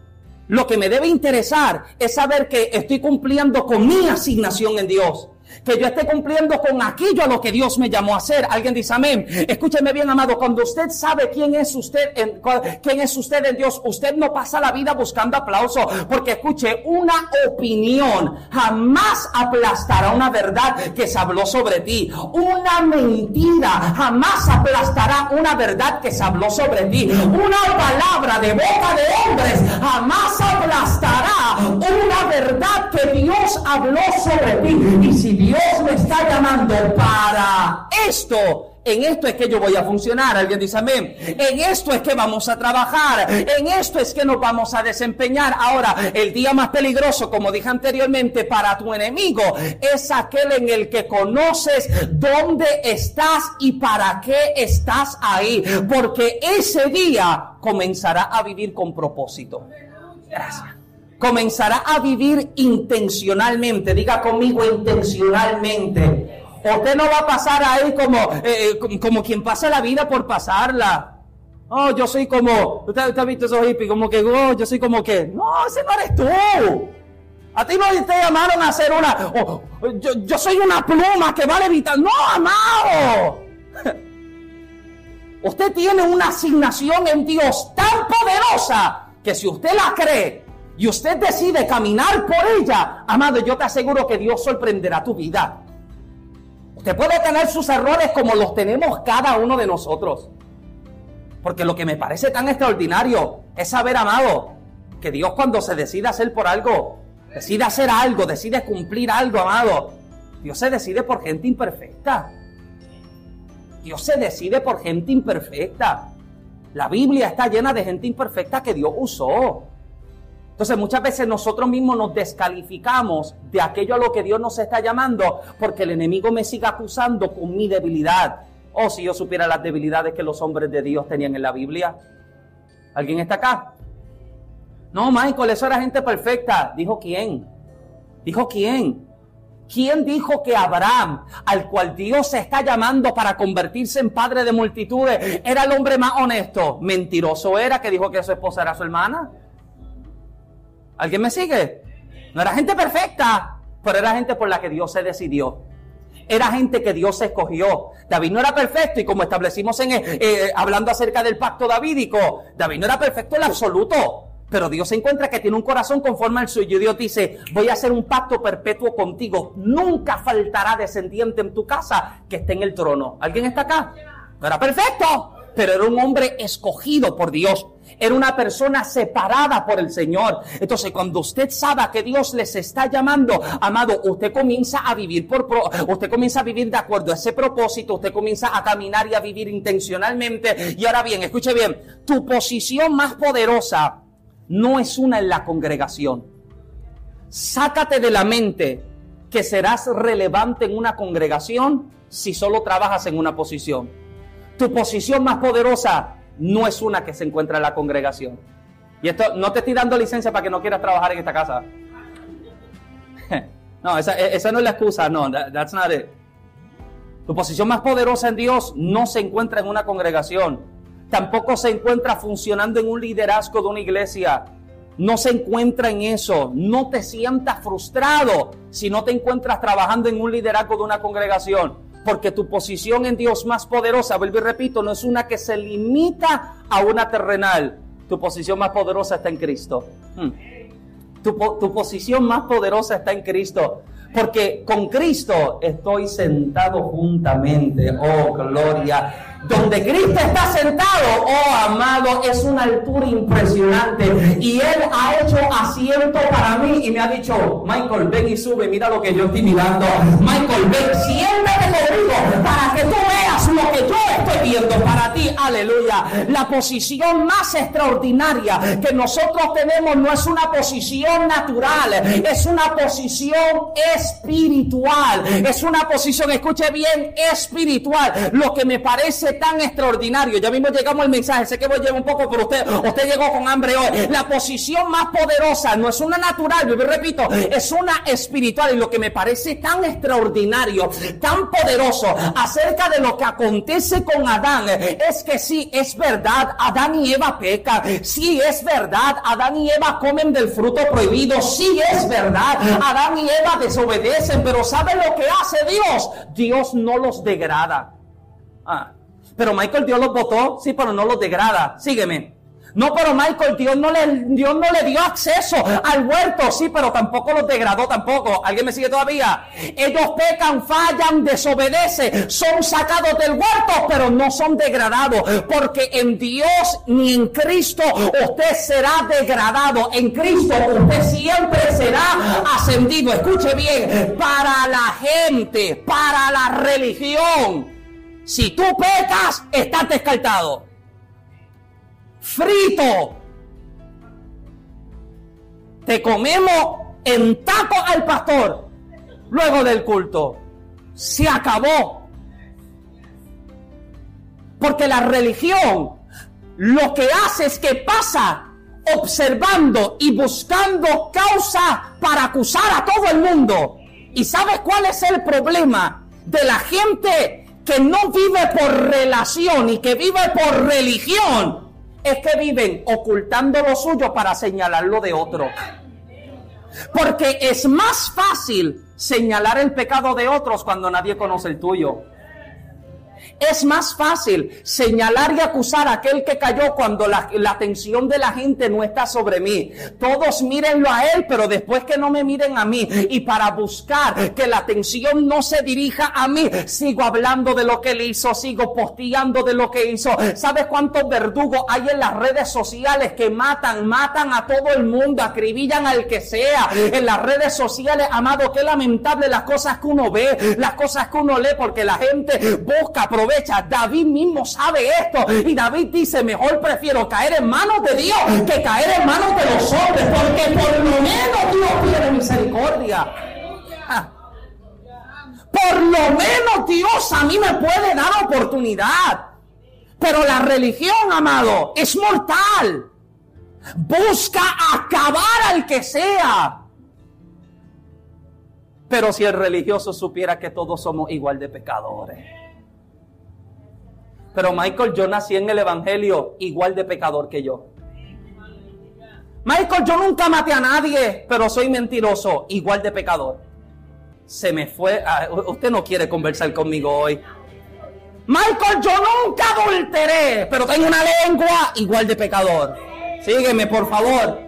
Lo que me debe interesar es saber que estoy cumpliendo con mi asignación en Dios que yo esté cumpliendo con aquello a lo que Dios me llamó a hacer. Alguien dice amén. Escúcheme bien, amado, cuando usted sabe quién es usted, en, quién es usted en Dios, usted no pasa la vida buscando aplauso, porque escuche, una opinión jamás aplastará una verdad que se habló sobre ti. Una mentira jamás aplastará una verdad que se habló sobre ti. Una palabra de boca de hombres jamás aplastará una verdad que Dios habló sobre ti. Y si Dios me está llamando para esto, en esto es que yo voy a funcionar. Alguien dice amén. En esto es que vamos a trabajar. En esto es que nos vamos a desempeñar. Ahora, el día más peligroso, como dije anteriormente, para tu enemigo es aquel en el que conoces dónde estás y para qué estás ahí. Porque ese día comenzará a vivir con propósito. Gracias comenzará a vivir intencionalmente. Diga conmigo intencionalmente. Usted no va a pasar ahí como, eh, eh, como quien pasa la vida por pasarla. Oh, yo soy como, usted, ha visto esos hippies, como que, oh, yo soy como que, no, ese no eres tú. A ti no te llamaron a hacer una, oh, yo, yo soy una pluma que va a levitar. No, amado. (laughs) Usted tiene una asignación en Dios tan poderosa que si usted la cree, y usted decide caminar por ella, amado, yo te aseguro que Dios sorprenderá tu vida. Usted puede tener sus errores como los tenemos cada uno de nosotros. Porque lo que me parece tan extraordinario es saber, amado, que Dios cuando se decide hacer por algo, decide hacer algo, decide cumplir algo, amado, Dios se decide por gente imperfecta. Dios se decide por gente imperfecta. La Biblia está llena de gente imperfecta que Dios usó. Entonces muchas veces nosotros mismos nos descalificamos de aquello a lo que Dios nos está llamando porque el enemigo me sigue acusando con mi debilidad. O oh, si yo supiera las debilidades que los hombres de Dios tenían en la Biblia. ¿Alguien está acá? No, Michael, eso era gente perfecta. ¿Dijo quién? ¿Dijo quién? ¿Quién dijo que Abraham, al cual Dios se está llamando para convertirse en padre de multitudes, era el hombre más honesto? Mentiroso era que dijo que su esposa era su hermana. ¿Alguien me sigue? No era gente perfecta, pero era gente por la que Dios se decidió. Era gente que Dios escogió. David no era perfecto y como establecimos en eh, hablando acerca del pacto davídico, David no era perfecto en absoluto. Pero Dios se encuentra que tiene un corazón conforme al suyo. Y Dios dice, voy a hacer un pacto perpetuo contigo. Nunca faltará descendiente en tu casa que esté en el trono. ¿Alguien está acá? No era perfecto, pero era un hombre escogido por Dios. Era una persona separada por el Señor. Entonces, cuando usted sabe que Dios les está llamando, amado, usted comienza a vivir por usted comienza a vivir de acuerdo a ese propósito, usted comienza a caminar y a vivir intencionalmente. Y ahora bien, escuche bien, tu posición más poderosa no es una en la congregación. Sácate de la mente que serás relevante en una congregación si solo trabajas en una posición. Tu posición más poderosa no es una que se encuentra en la congregación. Y esto no te estoy dando licencia para que no quieras trabajar en esta casa. (laughs) no, esa, esa, no es la excusa, no, that's not it. Tu posición más poderosa en Dios no se encuentra en una congregación. Tampoco se encuentra funcionando en un liderazgo de una iglesia. No se encuentra en eso. No te sientas frustrado si no te encuentras trabajando en un liderazgo de una congregación. Porque tu posición en Dios más poderosa, vuelvo y repito, no es una que se limita a una terrenal. Tu posición más poderosa está en Cristo. Hmm. Tu, tu, posición más poderosa está en Cristo. Porque con Cristo estoy sentado juntamente. Oh, gloria donde Cristo está sentado, oh amado, es una altura impresionante. Y Él ha hecho asiento para mí y me ha dicho, Michael, ven y sube, mira lo que yo estoy mirando. Michael, ven, siéntate conmigo para que tú veas lo que yo estoy viendo para ti. aleluya. La posición más extraordinaria que nosotros tenemos no es una posición natural, es una posición espiritual. Es una posición, escuche bien, espiritual. Lo que me parece tan extraordinario. Ya mismo llegamos al mensaje, sé que voy a llevar un poco, pero usted, usted llegó con hambre hoy. La posición más poderosa no es una natural, yo repito, es una espiritual. Y lo que me parece tan extraordinario, tan poderoso acerca de lo que acontece con Adán, es que sí, es verdad, Adán y Eva pecan. Sí, es verdad, Adán y Eva comen del fruto prohibido. Sí, es verdad, Adán y Eva desobedecen. Pero ¿saben lo que hace Dios? Dios no los degrada. Ah, pero Michael Dios los votó, sí, pero no los degrada. Sígueme. No, pero Michael, Dios no, le, Dios no le dio acceso al huerto, sí, pero tampoco los degradó tampoco. ¿Alguien me sigue todavía? Ellos pecan, fallan, desobedecen, son sacados del huerto, pero no son degradados, porque en Dios ni en Cristo usted será degradado. En Cristo usted siempre será ascendido. Escuche bien, para la gente, para la religión, si tú pecas, estás descartado frito. Te comemos en taco al pastor luego del culto. Se acabó. Porque la religión lo que hace es que pasa observando y buscando causa para acusar a todo el mundo. ¿Y sabes cuál es el problema de la gente que no vive por relación y que vive por religión? es que viven ocultando lo suyo para señalarlo de otro. Porque es más fácil señalar el pecado de otros cuando nadie conoce el tuyo. Es más fácil señalar y acusar a aquel que cayó cuando la, atención de la gente no está sobre mí. Todos mírenlo a él, pero después que no me miren a mí. Y para buscar que la atención no se dirija a mí, sigo hablando de lo que él hizo, sigo posteando de lo que hizo. ¿Sabes cuántos verdugos hay en las redes sociales que matan, matan a todo el mundo, acribillan al que sea? En las redes sociales, amado, qué lamentable las cosas que uno ve, las cosas que uno lee, porque la gente busca, aprovecha. David mismo sabe esto. Y David dice, mejor prefiero caer en manos de Dios que caer en manos de los hombres. Porque por lo menos Dios tiene misericordia. Ah. Por lo menos Dios a mí me puede dar oportunidad. Pero la religión, amado, es mortal. Busca acabar al que sea. Pero si el religioso supiera que todos somos igual de pecadores. Pero Michael, yo nací en el Evangelio igual de pecador que yo. Michael, yo nunca maté a nadie, pero soy mentiroso, igual de pecador. Se me fue. Ah, usted no quiere conversar conmigo hoy. Michael, yo nunca adulteré, pero tengo una lengua igual de pecador. Sígueme, por favor.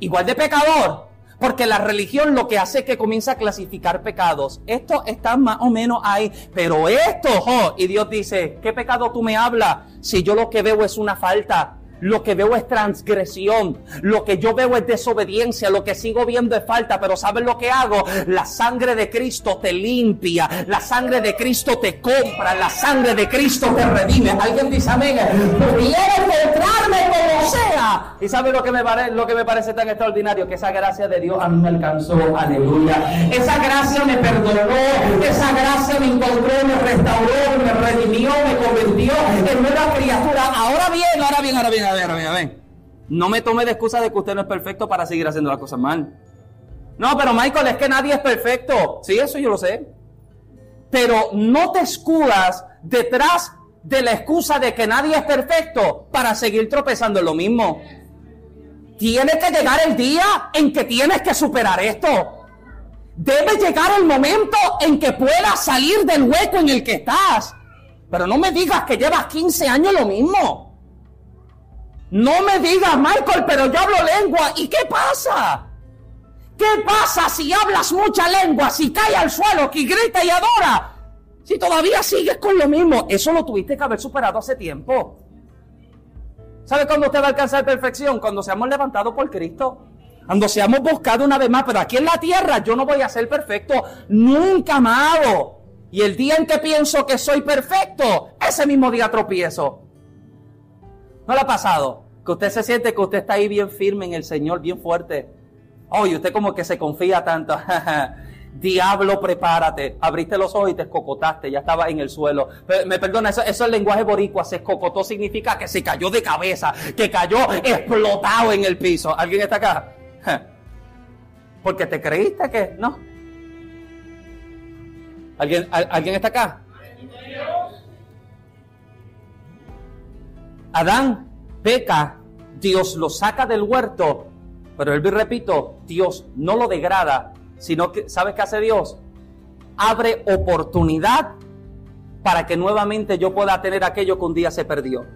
Igual de pecador. Porque la religión lo que hace es que comienza a clasificar pecados. Esto está más o menos ahí. Pero esto, oh, y Dios dice, ¿qué pecado tú me hablas? Si yo lo que veo es una falta. Lo que veo es transgresión, lo que yo veo es desobediencia, lo que sigo viendo es falta, pero ¿sabes lo que hago? La sangre de Cristo te limpia, la sangre de Cristo te compra, la sangre de Cristo te redime. Alguien dice amén, pudiera encontrarme como sea. ¿Y sabe lo que, me lo que me parece tan extraordinario? Que esa gracia de Dios a mí me alcanzó, aleluya. Esa gracia me perdonó, esa gracia me encontró, me restauró, me redimió, me convirtió en nueva criatura. Ahora bien, ahora bien, ahora bien a ver, a ver, a ver. No me tome de excusa de que usted no es perfecto para seguir haciendo las cosas mal. No, pero Michael, es que nadie es perfecto. Sí, eso yo lo sé. Pero no te escudas detrás de la excusa de que nadie es perfecto para seguir tropezando en lo mismo. Tiene que llegar el día en que tienes que superar esto. Debe llegar el momento en que puedas salir del hueco en el que estás. Pero no me digas que llevas 15 años lo mismo. No me digas, Michael, pero yo hablo lengua. ¿Y qué pasa? ¿Qué pasa si hablas mucha lengua, si cae al suelo, que grita y adora? Si todavía sigues con lo mismo, eso lo tuviste que haber superado hace tiempo. ¿Sabe cuándo usted va a alcanzar perfección? Cuando seamos levantados por Cristo. Cuando seamos buscados una vez más. Pero aquí en la tierra yo no voy a ser perfecto. Nunca, amado. Y el día en que pienso que soy perfecto, ese mismo día tropiezo. ¿No le ha pasado? Que usted se siente que usted está ahí bien firme en el Señor, bien fuerte. Y usted como que se confía tanto. (laughs) Diablo, prepárate. Abriste los ojos y te escocotaste, ya estaba en el suelo. Me perdona, eso, eso es el lenguaje boricua. Se escocotó significa que se cayó de cabeza, que cayó explotado en el piso. ¿Alguien está acá? (laughs) Porque te creíste que no. ¿Alguien, ¿Alguien está acá? Adán peca, Dios lo saca del huerto, pero él repito, Dios no lo degrada, sino que, ¿sabes qué hace Dios? Abre oportunidad para que nuevamente yo pueda tener aquello que un día se perdió.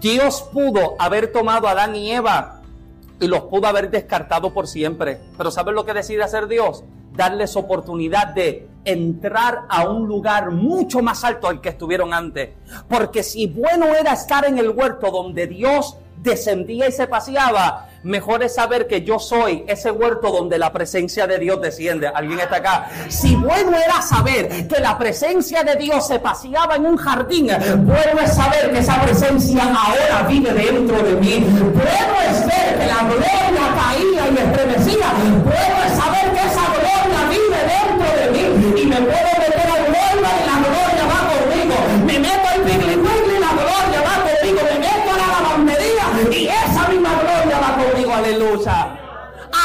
Dios pudo haber tomado a Adán y Eva y los pudo haber descartado por siempre. Pero ¿sabes lo que decide hacer Dios? Darles oportunidad de entrar a un lugar mucho más alto al que estuvieron antes. Porque si bueno era estar en el huerto donde Dios descendía y se paseaba, mejor es saber que yo soy ese huerto donde la presencia de Dios desciende. ¿Alguien está acá? Si bueno era saber que la presencia de Dios se paseaba en un jardín, bueno es saber que esa presencia ahora vive dentro de mí. Bueno es ver que la gloria caía y estremecía. Bueno es saber que esa y me puedo meter al gloria y la gloria va conmigo. Me meto al Bigly y la gloria va conmigo. Me meto a la lavandería y esa misma gloria va conmigo. Aleluya.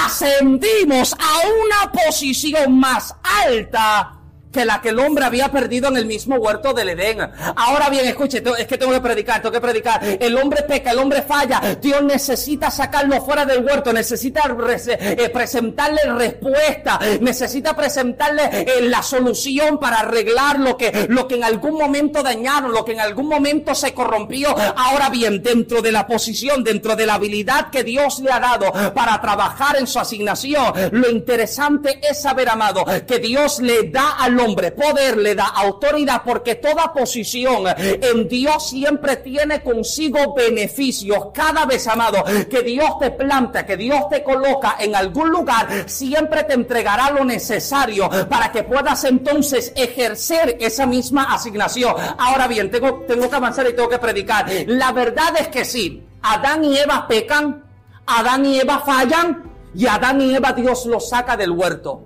Ascendimos a una posición más alta que la que el hombre había perdido en el mismo huerto del Edén. Ahora bien, escuche, es que tengo que predicar, tengo que predicar. El hombre peca, el hombre falla. Dios necesita sacarlo fuera del huerto, necesita eh, presentarle respuesta, necesita presentarle eh, la solución para arreglar lo que, lo que en algún momento dañaron, lo que en algún momento se corrompió. Ahora bien, dentro de la posición, dentro de la habilidad que Dios le ha dado para trabajar en su asignación, lo interesante es saber, amado, que Dios le da al hombre poder, le da autoridad, porque toda posición en Dios siempre tiene consigo beneficios. Cada vez, amado, que Dios te planta, que Dios te coloca en algún lugar, siempre te entregará lo necesario para que puedas entonces ejercer esa misma asignación. Ahora bien, tengo, tengo que avanzar y tengo que predicar. La verdad es que sí, Adán y Eva pecan, Adán y Eva fallan, y Adán y Eva Dios los saca del huerto.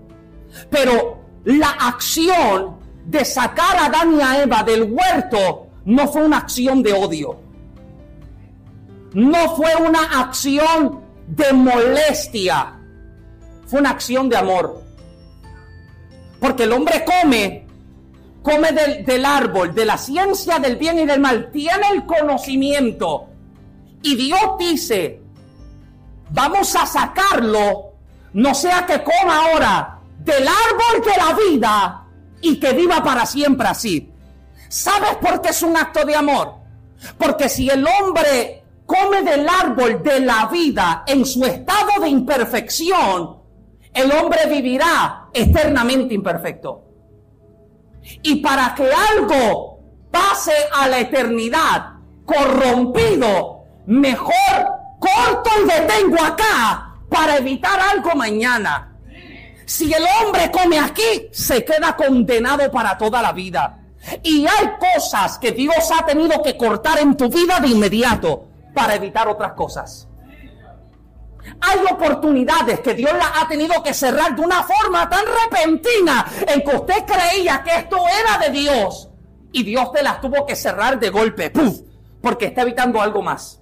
Pero la acción de sacar a Adán y a Eva del huerto no fue una acción de odio. No fue una acción de molestia. Fue una acción de amor. Porque el hombre come, come del, del árbol, de la ciencia del bien y del mal. Tiene el conocimiento. Y Dios dice, vamos a sacarlo, no sea que coma ahora del árbol de la vida y que viva para siempre así. ¿Sabes por qué es un acto de amor? Porque si el hombre come del árbol de la vida en su estado de imperfección, el hombre vivirá eternamente imperfecto. Y para que algo pase a la eternidad corrompido, mejor corto y detengo acá para evitar algo mañana. Si el hombre come aquí, se queda condenado para toda la vida. Y hay cosas que Dios ha tenido que cortar en tu vida de inmediato para evitar otras cosas. Hay oportunidades que Dios las ha tenido que cerrar de una forma tan repentina en que usted creía que esto era de Dios. Y Dios te las tuvo que cerrar de golpe, ¡puf! porque está evitando algo más.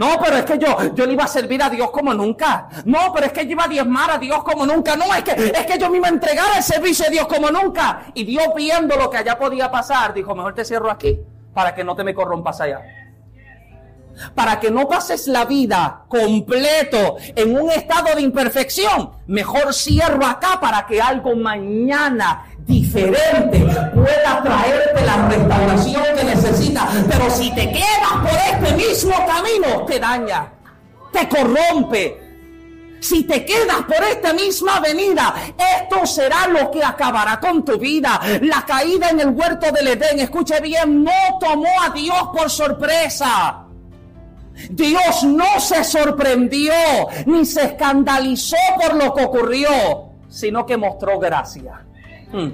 No, pero es que yo, yo le iba a servir a Dios como nunca. No, pero es que yo iba a diezmar a Dios como nunca. No, es que, es que yo me iba a entregar al servicio de Dios como nunca. Y Dios viendo lo que allá podía pasar, dijo, mejor te cierro aquí para que no te me corrompas allá. Para que no pases la vida completo en un estado de imperfección, mejor cierro acá para que algo mañana diferente pueda traerte la restauración que necesitas. Pero si te quedas por este mismo camino, te daña, te corrompe. Si te quedas por esta misma avenida, esto será lo que acabará con tu vida. La caída en el huerto del Edén, escuche bien, no tomó a Dios por sorpresa. Dios no se sorprendió ni se escandalizó por lo que ocurrió, sino que mostró gracia. Hmm.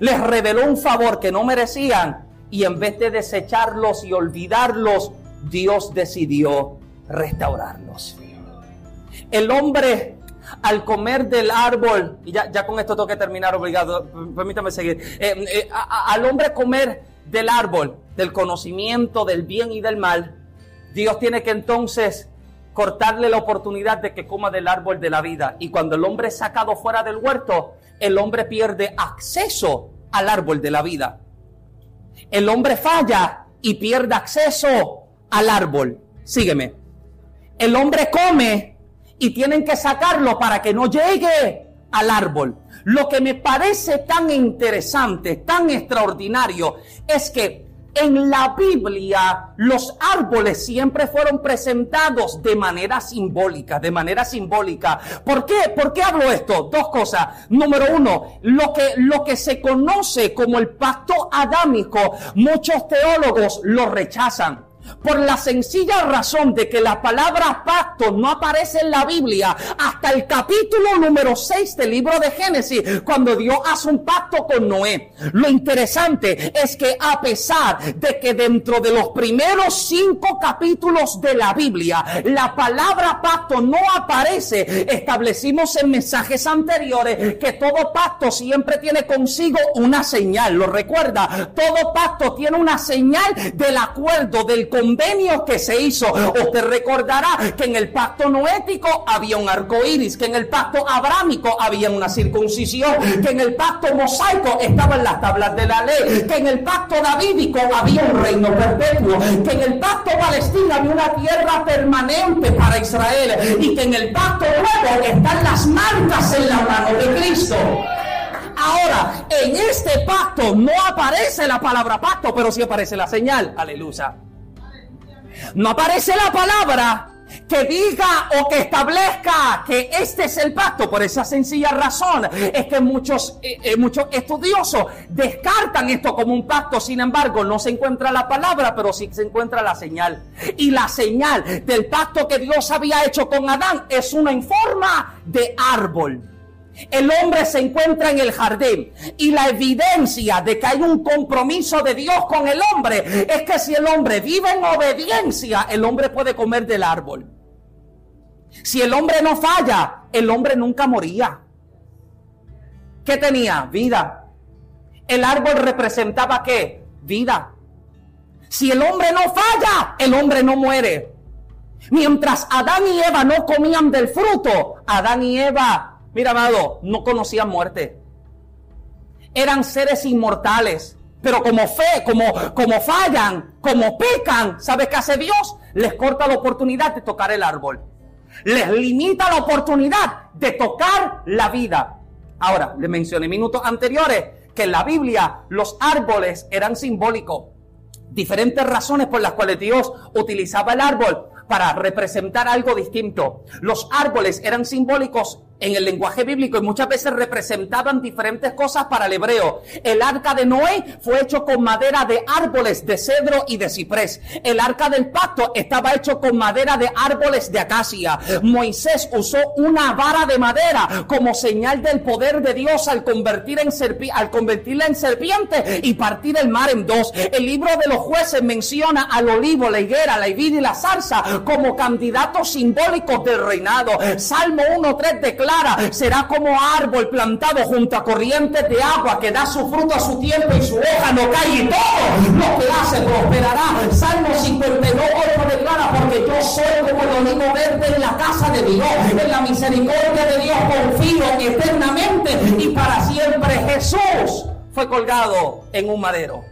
Les reveló un favor que no merecían y en vez de desecharlos y olvidarlos, Dios decidió restaurarlos. El hombre al comer del árbol, y ya, ya con esto tengo que terminar, obligado, permítame seguir, eh, eh, al hombre comer del árbol, del conocimiento del bien y del mal, Dios tiene que entonces cortarle la oportunidad de que coma del árbol de la vida. Y cuando el hombre es sacado fuera del huerto, el hombre pierde acceso al árbol de la vida. El hombre falla y pierde acceso al árbol. Sígueme. El hombre come y tienen que sacarlo para que no llegue al árbol. Lo que me parece tan interesante, tan extraordinario, es que en la Biblia los árboles siempre fueron presentados de manera simbólica, de manera simbólica. ¿Por qué? ¿Por qué hablo esto? Dos cosas. Número uno, lo que, lo que se conoce como el pacto adámico, muchos teólogos lo rechazan. Por la sencilla razón de que la palabra pacto no aparece en la Biblia hasta el capítulo número 6 del libro de Génesis, cuando Dios hace un pacto con Noé. Lo interesante es que a pesar de que dentro de los primeros cinco capítulos de la Biblia, la palabra pacto no aparece, establecimos en mensajes anteriores que todo pacto siempre tiene consigo una señal. ¿Lo recuerda? Todo pacto tiene una señal del acuerdo, del convenio que se hizo. Usted recordará que en el pacto noético había un arco iris, que en el pacto abrámico había una circuncisión, que en el pacto mosaico estaban las tablas de la ley, que en el pacto davídico había un reino perpetuo, que en el pacto palestino había una tierra permanente para Israel y que en el pacto nuevo están las marcas en la mano de Cristo. Ahora, en este pacto no aparece la palabra pacto, pero sí aparece la señal. Aleluya. No aparece la palabra que diga o que establezca que este es el pacto. Por esa sencilla razón es que muchos, eh, eh, muchos estudiosos descartan esto como un pacto. Sin embargo, no se encuentra la palabra, pero sí se encuentra la señal. Y la señal del pacto que Dios había hecho con Adán es una en forma de árbol. El hombre se encuentra en el jardín y la evidencia de que hay un compromiso de Dios con el hombre es que si el hombre vive en obediencia, el hombre puede comer del árbol. Si el hombre no falla, el hombre nunca moría. ¿Qué tenía? Vida. El árbol representaba qué? Vida. Si el hombre no falla, el hombre no muere. Mientras Adán y Eva no comían del fruto, Adán y Eva Mira, amado, no conocían muerte. Eran seres inmortales. Pero como fe, como, como fallan, como pecan, ¿sabes qué hace Dios? Les corta la oportunidad de tocar el árbol. Les limita la oportunidad de tocar la vida. Ahora, le mencioné minutos anteriores que en la Biblia los árboles eran simbólicos. Diferentes razones por las cuales Dios utilizaba el árbol para representar algo distinto. Los árboles eran simbólicos en el lenguaje bíblico y muchas veces representaban diferentes cosas para el hebreo. El arca de Noé fue hecho con madera de árboles de cedro y de ciprés. El arca del pacto estaba hecho con madera de árboles de acacia. Moisés usó una vara de madera como señal del poder de Dios al, convertir en al convertirla en serpiente y partir el mar en dos. El libro de los jueces menciona al olivo, la higuera, la vid y la salsa como candidatos simbólicos del reinado. Salmo 1.3 declara será como árbol plantado junto a corrientes de agua que da su fruto a su tiempo y su hoja no cae y todo lo que hace prosperará. Salmo 52, 8 declara, porque yo soy como el olivo verde en la casa de Dios, en la misericordia de Dios confío eternamente y para siempre. Jesús fue colgado en un madero.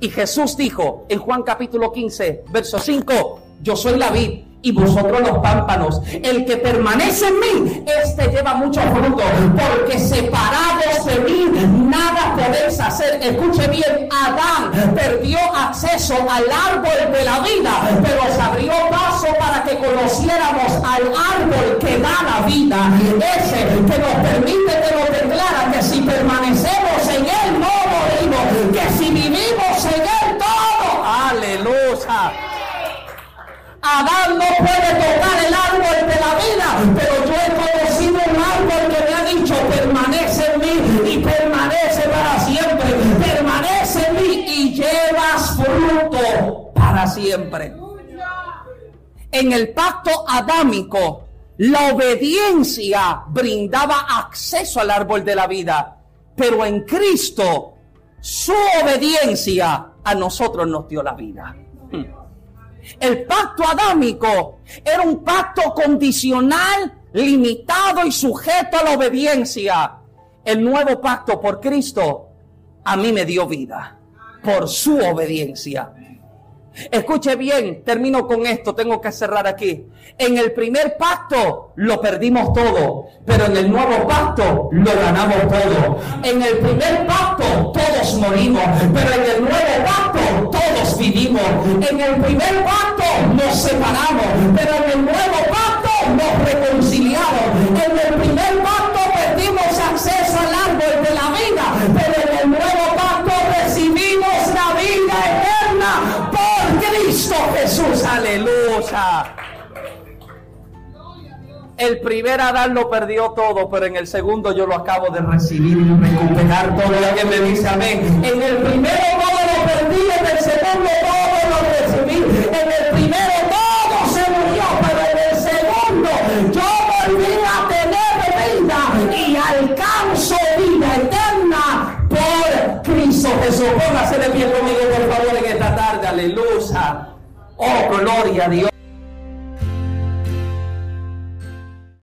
Y Jesús dijo en Juan capítulo 15, verso 5, yo soy la vid y vosotros los pámpanos. El que permanece en mí, este lleva mucho fruto, porque separados de mí nada podéis hacer. Escuche bien, Adán perdió acceso al árbol de la vida, pero se abrió paso para que conociéramos al árbol que da la vida, ese que nos permite, que nos declara que si permanecemos en él no morimos, que si vivimos en él Adán no puede tocar el árbol de la vida, pero yo he conocido un árbol que me ha dicho, permanece en mí y permanece para siempre, permanece en mí y llevas fruto para siempre. En el pacto adámico, la obediencia brindaba acceso al árbol de la vida, pero en Cristo, su obediencia a nosotros nos dio la vida. El pacto adámico era un pacto condicional, limitado y sujeto a la obediencia. El nuevo pacto por Cristo a mí me dio vida por su obediencia. Escuche bien, termino con esto, tengo que cerrar aquí. En el primer pacto lo perdimos todo, pero en el nuevo pacto lo ganamos todo. En el primer pacto todos morimos, pero en el nuevo pacto todos vivimos. En el primer pacto nos separamos, pero en el nuevo pacto nos reconciliamos. En el primer El primer Adán lo perdió todo, pero en el segundo yo lo acabo de recibir y recuperar todo lo que me dice amén. En el primero todo lo perdí, en el segundo todo lo recibí. En el primero todo se murió, pero en el segundo yo volví a tener vida y alcanzo vida eterna por Cristo Jesús. Póngase de pie conmigo, por favor, en esta tarde. Aleluya. Oh, gloria a Dios.